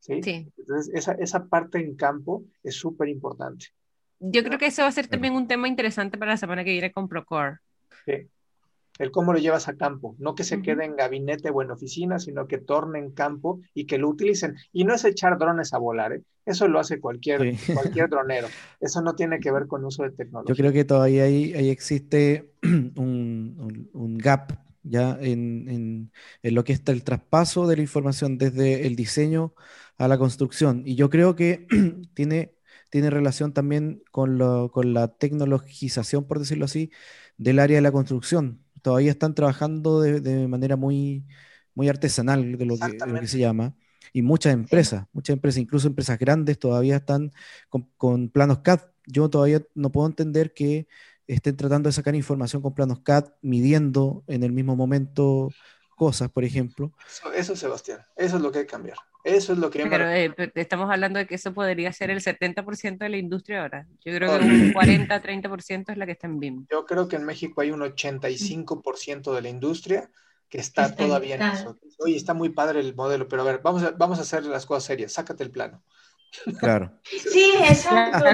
Speaker 2: ¿sí? Entonces, esa, esa parte en campo es súper importante.
Speaker 3: Yo creo que eso va a ser también un tema interesante para la semana que viene con Procore.
Speaker 2: Sí. El cómo lo llevas a campo, no que se quede en gabinete o en oficina, sino que torne en campo y que lo utilicen. Y no es echar drones a volar, ¿eh? eso lo hace cualquier, *laughs* cualquier dronero. Eso no tiene que ver con uso de tecnología.
Speaker 4: Yo creo que todavía ahí, ahí existe *clears throat* un, un gap ya en, en, en, lo que está el traspaso de la información desde el diseño a la construcción. Y yo creo que *clears throat* tiene, tiene relación también con, lo, con la tecnologización, por decirlo así, del área de la construcción. Todavía están trabajando de, de manera muy, muy artesanal, de lo, que, de lo, que, se llama. Y muchas empresas, muchas empresas, incluso empresas grandes, todavía están con, con planos CAD. Yo todavía no puedo entender que estén tratando de sacar información con planos CAD, midiendo en el mismo momento cosas, por ejemplo.
Speaker 2: Eso, eso, Sebastián, eso es lo que hay que cambiar. Eso es lo que...
Speaker 3: Pero eh, estamos hablando de que eso podría ser el 70% de la industria ahora. Yo creo que un 40-30% es la que está en BIM.
Speaker 2: Yo creo que en México hay un 85% de la industria que está, está todavía en eso. Oye, está muy padre el modelo, pero a ver, vamos a, vamos a hacer las cosas serias. Sácate el plano.
Speaker 4: Claro. *laughs*
Speaker 1: Sí, exacto.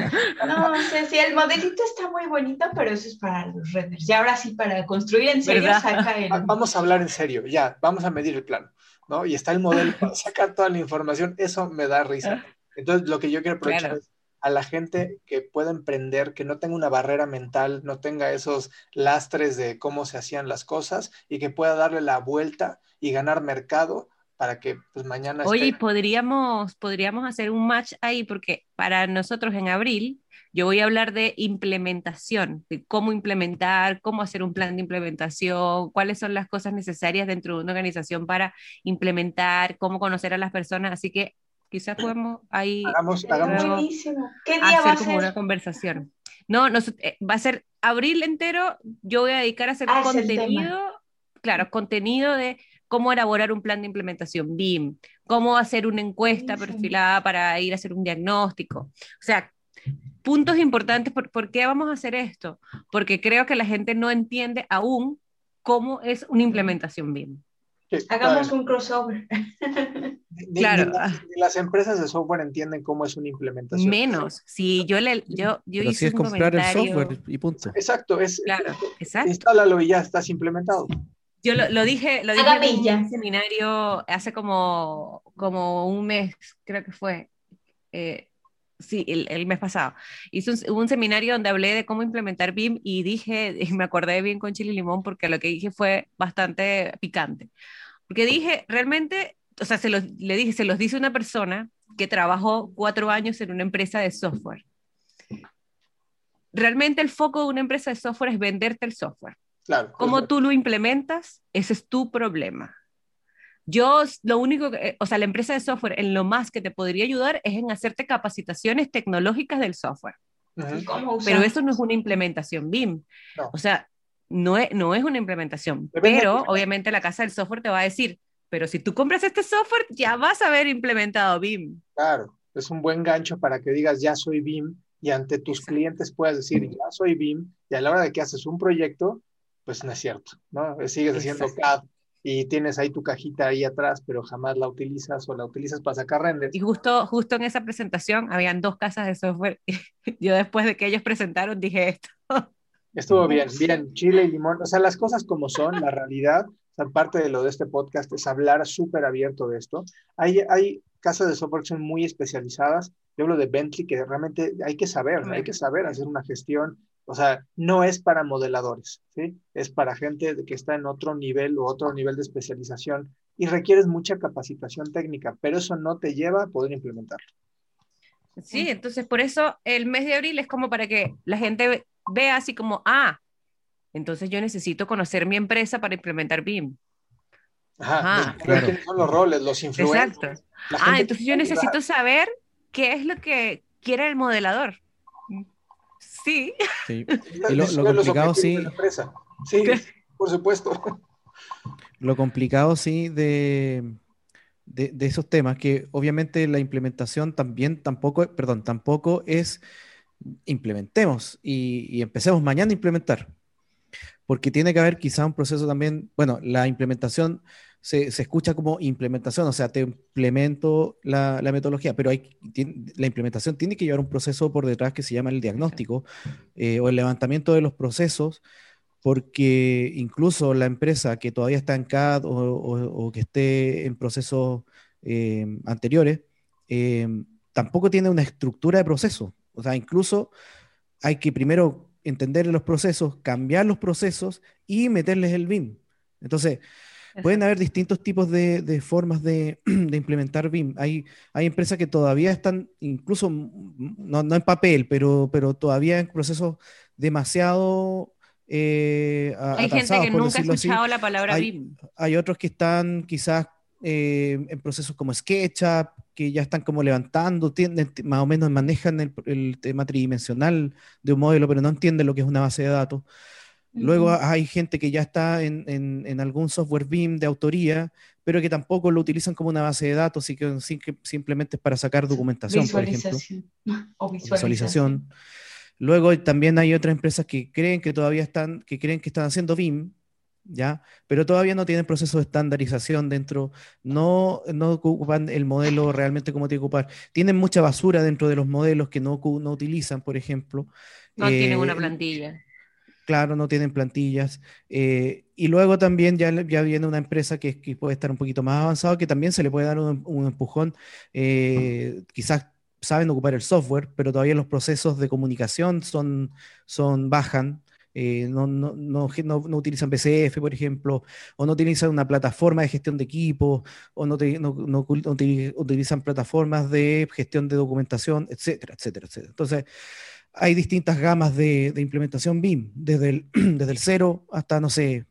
Speaker 1: No, sé si el modelito está muy bonito, pero eso es para los renders. Y ahora sí, para construir en serio, saca el...
Speaker 2: Vamos a hablar en serio, ya, vamos a medir el plano, ¿no? Y está el modelo para *laughs* sacar toda la información, eso me da risa. Entonces, lo que yo quiero aprovechar claro. es a la gente que pueda emprender, que no tenga una barrera mental, no tenga esos lastres de cómo se hacían las cosas y que pueda darle la vuelta y ganar mercado para que pues mañana...
Speaker 3: Oye, esté... podríamos, podríamos hacer un match ahí porque para nosotros en abril yo voy a hablar de implementación, de cómo implementar, cómo hacer un plan de implementación, cuáles son las cosas necesarias dentro de una organización para implementar, cómo conocer a las personas, así que quizás podemos ahí
Speaker 2: hagamos, hagamos
Speaker 1: ¿Qué día hacer va a
Speaker 3: como
Speaker 1: ser?
Speaker 3: una conversación. No, no, va a ser abril entero, yo voy a dedicar a hacer ah, contenido claro, contenido de cómo elaborar un plan de implementación BIM, cómo hacer una encuesta perfilada para ir a hacer un diagnóstico. O sea, puntos importantes, por, ¿por qué vamos a hacer esto? Porque creo que la gente no entiende aún cómo es una implementación BIM.
Speaker 1: Hagamos un crossover. *laughs*
Speaker 3: claro.
Speaker 2: las empresas de software entienden cómo es una implementación.
Speaker 3: Menos. Si yo le, yo, yo hice si es comprar el software
Speaker 2: y punto. Exacto, es.
Speaker 3: Claro, exacto.
Speaker 2: Instálalo y ya estás implementado.
Speaker 3: Yo lo, lo dije, lo dije en un seminario hace como, como un mes, creo que fue. Eh, sí, el, el, mes pasado. Hice un, un, seminario donde hablé de cómo implementar BIM y dije, *laughs* y me acordé bien con chile y limón porque lo que dije fue bastante picante. Porque dije, realmente, o sea, se los, le dije, se los dice una persona que trabajó cuatro años en una empresa de software. Realmente el foco de una empresa de software es venderte el software.
Speaker 2: Claro.
Speaker 3: Cómo tú lo implementas, ese es tu problema. Yo lo único, que, o sea, la empresa de software en lo más que te podría ayudar es en hacerte capacitaciones tecnológicas del software. Pero eso no es una implementación BIM. No. O sea, no es, no es una implementación, pero obviamente la casa del software te va a decir, pero si tú compras este software, ya vas a haber implementado BIM.
Speaker 2: Claro, es un buen gancho para que digas, ya soy BIM, y ante tus Exacto. clientes puedas decir, ya soy BIM, y a la hora de que haces un proyecto, pues no es cierto, ¿no? Sigues haciendo CAD y tienes ahí tu cajita ahí atrás, pero jamás la utilizas o la utilizas para sacar renders.
Speaker 3: Y justo, justo en esa presentación habían dos casas de software. *laughs* Yo después de que ellos presentaron dije esto.
Speaker 2: Estuvo bien, bien, chile y limón. O sea, las cosas como son, la realidad, o sea, parte de lo de este podcast es hablar súper abierto de esto. Hay, hay casas de software que son muy especializadas. Yo hablo de Bentley, que realmente hay que saber, hay que saber hacer una gestión. O sea, no es para modeladores, ¿sí? Es para gente que está en otro nivel o otro nivel de especialización y requieres mucha capacitación técnica, pero eso no te lleva a poder implementarlo.
Speaker 3: Sí, entonces por eso el mes de abril es como para que la gente ve así como, ah, entonces yo necesito conocer mi empresa para implementar BIM.
Speaker 2: Ajá, Ajá. Claro. son los roles, los influencers.
Speaker 3: Exacto. Ah, entonces yo necesito saber qué es lo que quiere el modelador. Sí.
Speaker 4: sí. *laughs* Y lo, lo complicado sí.
Speaker 2: Sí, por supuesto.
Speaker 4: Lo complicado sí de, de, de, esos temas, que obviamente la implementación también tampoco, perdón, tampoco es implementemos y, y, empecemos mañana a implementar. Porque tiene que haber quizá un proceso también, bueno, la implementación se, se escucha como implementación, o sea, te implemento la, la metodología, pero hay, la implementación tiene que llevar un proceso por detrás que se llama el diagnóstico eh, o el levantamiento de los procesos, porque incluso la empresa que todavía está en CAD o, o, o que esté en procesos eh, anteriores, eh, tampoco tiene una estructura de proceso. O sea, incluso hay que primero entender los procesos, cambiar los procesos y meterles el BIM. Entonces, pueden haber distintos tipos de, de formas de, *clears throat* de, implementar BIM. Hay, hay empresas que todavía están, incluso, no, no en papel, pero, pero todavía en procesos demasiado eh,
Speaker 3: hay gente que nunca ha escuchado así. la palabra
Speaker 4: hay,
Speaker 3: BIM.
Speaker 4: Hay otros que están quizás eh, en procesos como SketchUp, que ya están como levantando, tienden, más o menos manejan el, el, tema tridimensional de un modelo, pero no entienden lo que es una base de datos. Luego hay gente que ya está en, en, en, algún software BIM de autoría, pero que tampoco lo utilizan como una base de datos, y que, simplemente es para sacar documentación, por ejemplo. *laughs*
Speaker 1: O
Speaker 4: visualización. visualización. Luego también hay otras empresas que creen que todavía están, que creen que están haciendo BIM, ¿ya? Pero todavía no tienen proceso de estandarización dentro, no, no ocupan el modelo realmente como tiene que ocupar. Tienen mucha basura dentro de los modelos que no, no utilizan, por ejemplo.
Speaker 3: No eh, tienen una plantilla.
Speaker 4: Claro, no tienen plantillas. Eh, y luego también ya, ya viene una empresa que, que, puede estar un poquito más avanzado, que también se le puede dar un, un empujón. Eh, quizás saben ocupar el software, pero todavía los procesos de comunicación son, son bajan, eh, no, no, no, no, utilizan BCF, por ejemplo, o no utilizan una plataforma de gestión de equipos, o no, te, no, utilizan plataformas de gestión de documentación, etcétera, etcétera, etcétera. Entonces, hay distintas gamas de, implementación BIM, *clears throat* desde el, cero hasta, no sé.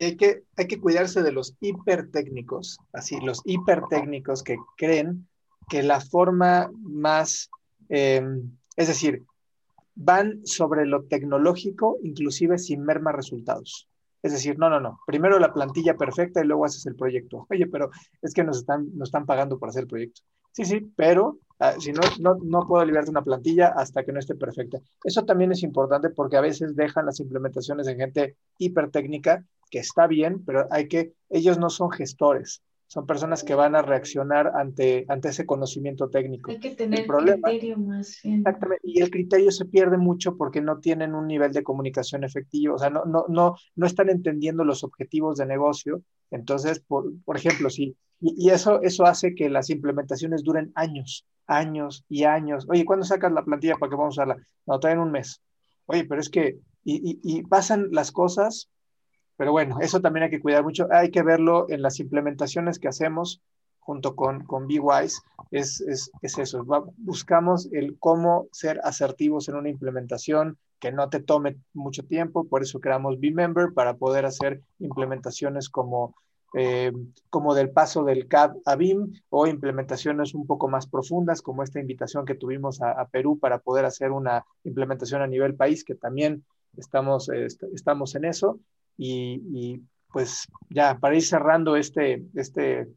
Speaker 2: Hay que, cuidarse de los hipertécnicos, así, los hipertécnicos que creen que la forma más, eh, es decir, van sobre lo tecnológico, inclusive sin merma resultados. Es decir, no, no, no, primero la plantilla perfecta y luego haces el proyecto. Oye, pero es que nos nos están pagando por hacer el proyecto. Sí, sí, pero ah, si no, no, no puedo liberarte una plantilla hasta que no esté perfecta. Eso también es importante porque a veces dejan las implementaciones en gente hipertécnica, que está bien, pero hay que, ellos no son gestores, son personas que van a reaccionar ante, ante ese conocimiento técnico.
Speaker 1: Hay que tener criterio más bien.
Speaker 2: Exactamente, y el criterio se pierde mucho porque no tienen un nivel de comunicación efectivo, o sea, no, no, no, no están entendiendo los objetivos de negocio. Entonces, por, por ejemplo, sí, y, y, eso, eso hace que las implementaciones duren años, años y años. Oye, ¿cuándo sacas la plantilla para que vamos a usarla? No, todavía en un mes. Oye, pero es que, y, y, y pasan las cosas pero bueno, eso también hay que cuidar mucho. Hay que verlo en las implementaciones que hacemos junto con, con BeWise. Es, es, es eso. buscamos el cómo ser asertivos en una implementación que no te tome mucho tiempo. Por eso creamos BeMember para poder hacer implementaciones como, eh, como del paso del CAD a BIM o implementaciones un poco más profundas como esta invitación que tuvimos a, Perú para poder hacer una implementación a nivel país que también estamos, eh, estamos en eso y, pues ya, para ir cerrando este, este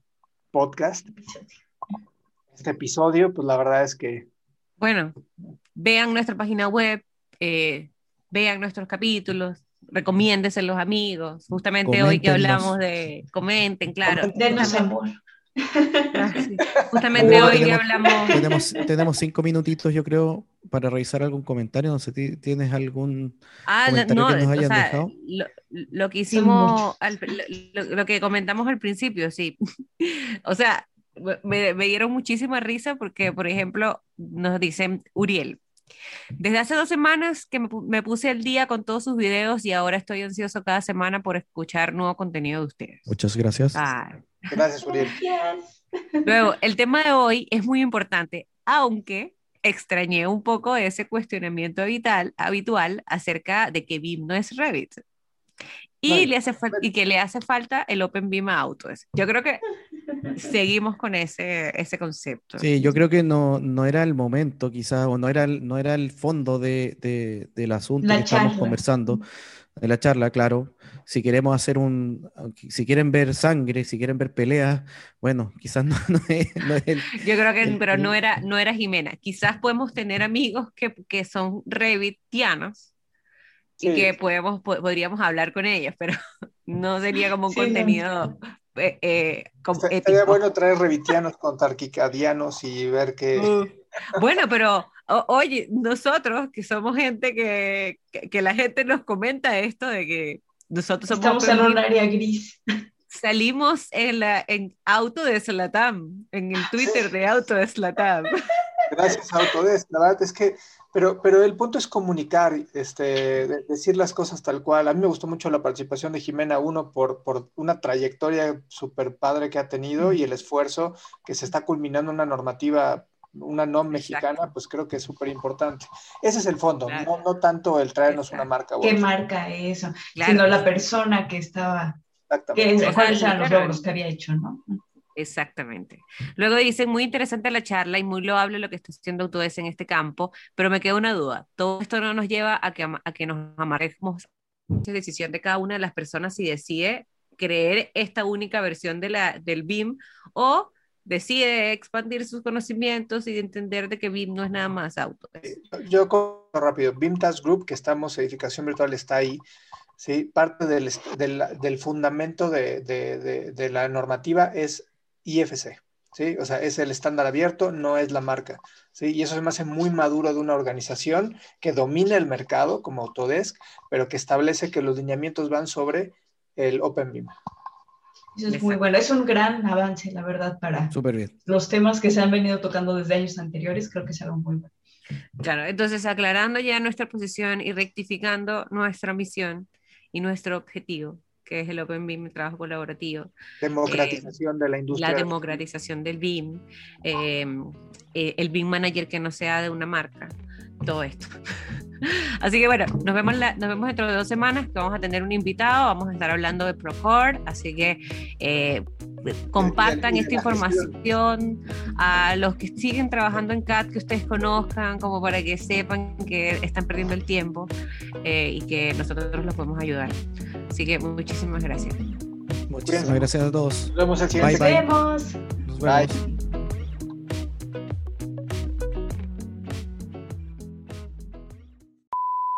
Speaker 2: podcast, este episodio, pues la verdad es que...
Speaker 3: Bueno, vean nuestra página web, eh, vean nuestros capítulos, recomiéndese a los amigos. Justamente hoy que hablamos de... Comenten, claro.
Speaker 1: Denos amor.
Speaker 3: Ah, sí. *laughs* Justamente hoy que hablamos...
Speaker 4: Tenemos, tenemos cinco minutitos, yo creo, para revisar algún comentario. No sé si tienes algún
Speaker 3: ah,
Speaker 4: comentario
Speaker 3: no,
Speaker 4: que nos
Speaker 3: o
Speaker 4: hayan
Speaker 3: sea,
Speaker 4: dejado.
Speaker 3: Lo, lo que hicimos, al- lo, lo- que comentamos al principio, sí. *laughs* O sea, me, me dieron muchísima risa porque, por ejemplo, nos dicen Uriel. Desde hace dos semanas que me puse al día con todos sus videos y ahora estoy ansioso cada semana por escuchar nuevo contenido de ustedes.
Speaker 4: Muchas gracias.
Speaker 3: Ah,
Speaker 2: Gracias, Uriel.
Speaker 1: Gracias.
Speaker 3: Luego, el tema de hoy es muy importante, aunque extrañé un poco ese cuestionamiento habitual, habitual acerca de que BIM no es Revit. Y,
Speaker 2: Vale.
Speaker 3: le hace fal- y que le hace falta el Open BIM a Autodesk. Yo creo que seguimos con ese, ese concepto.
Speaker 4: Sí, yo creo que no, no era el momento, quizás, o no era el, no era el fondo de, de- del asunto
Speaker 1: La
Speaker 4: que estamos conversando, de la charla, claro. Si queremos hacer un, si quieren ver sangre, si quieren ver peleas, bueno, quizás *laughs* no, no es, no es el,
Speaker 3: Yo creo que,
Speaker 4: El-
Speaker 3: pero no era, no era Jimena. Quizás podemos tener amigos que, que son Revitianos y
Speaker 2: Sí.
Speaker 3: que podemos, po- podríamos hablar con ellos, pero *laughs* no sería como un
Speaker 1: Sí, no.
Speaker 3: contenido eh, eh, como
Speaker 2: Estaría
Speaker 3: ético.
Speaker 2: bueno traer revitianos con tarquicadianos y ver qué...
Speaker 3: Uh, Bueno, pero o- oye, nosotros que somos gente que, que, que la gente nos comenta esto de que nosotros somos
Speaker 1: Estamos en un área gris.
Speaker 3: salimos en la en Auto de Slatam, en el Twitter de Auto de Slatam.
Speaker 2: Gracias a Autodesk, la verdad es que, pero, pero el punto es comunicar, este, de- decir las cosas tal cual. A mí me gustó mucho la participación de Jimena, uno, por, por una trayectoria súper padre que ha tenido y el esfuerzo que se está culminando en una normativa, una NOM mexicana, pues creo que es súper importante. Ese es el fondo,
Speaker 3: Claro.
Speaker 2: no, no tanto el traernos
Speaker 3: Exacto.
Speaker 2: una marca.
Speaker 1: ¿Qué
Speaker 2: otra.
Speaker 1: marca eso?
Speaker 3: Claro.
Speaker 1: Sino la persona que estaba,
Speaker 2: Exactamente.
Speaker 1: que, cuáles eran los logros que había hecho, ¿no?
Speaker 3: Exactamente. Luego dicen, muy interesante la charla y muy loable lo que está haciendo Autodesk en este campo, pero me queda una duda. Todo esto no nos lleva a que, a que nos amarguemos la decisión de cada una de las personas si decide creer esta única versión de la, del BIM o decide expandir sus conocimientos y entender de que BIM no es nada más Autodesk.
Speaker 2: Yo rápido. BIM Task Group, que estamos, edificación virtual está ahí. ¿sí? Parte del, del, del fundamento de, de- de- de la normativa es IFC. ¿sí? O sea, es el estándar abierto, no es la marca. ¿sí? Y eso se me hace muy maduro de una organización que domina el mercado, como Autodesk, pero que establece que los lineamientos van sobre el Open BIM.
Speaker 1: Eso es
Speaker 3: Exacto.
Speaker 1: muy bueno. Es un gran avance, la verdad, para
Speaker 4: súper bien.
Speaker 1: los temas que se han venido tocando desde años anteriores. Creo que es algo muy bueno.
Speaker 3: Claro, entonces aclarando ya nuestra posición y rectificando nuestra misión y nuestro objetivo, que es el Open BIM, el trabajo colaborativo,
Speaker 2: Democratización de la industria.
Speaker 3: la democratización del BIM, eh, eh, el BIM manager que no sea de una marca, todo esto. *laughs* Así que bueno, nos vemos, la- nos vemos dentro de dos semanas que vamos a tener un invitado, vamos a estar hablando de Procore, así que eh, compartan esta información a los que siguen trabajando en CAT, que ustedes conozcan, como para que sepan que están perdiendo el tiempo eh, y que nosotros los podemos ayudar. Así que muchísimas gracias.
Speaker 4: Muchísimas gracias a todos.
Speaker 2: Nos vemos el siguiente.
Speaker 1: Nos vemos.
Speaker 4: Nos vemos.
Speaker 2: Bye.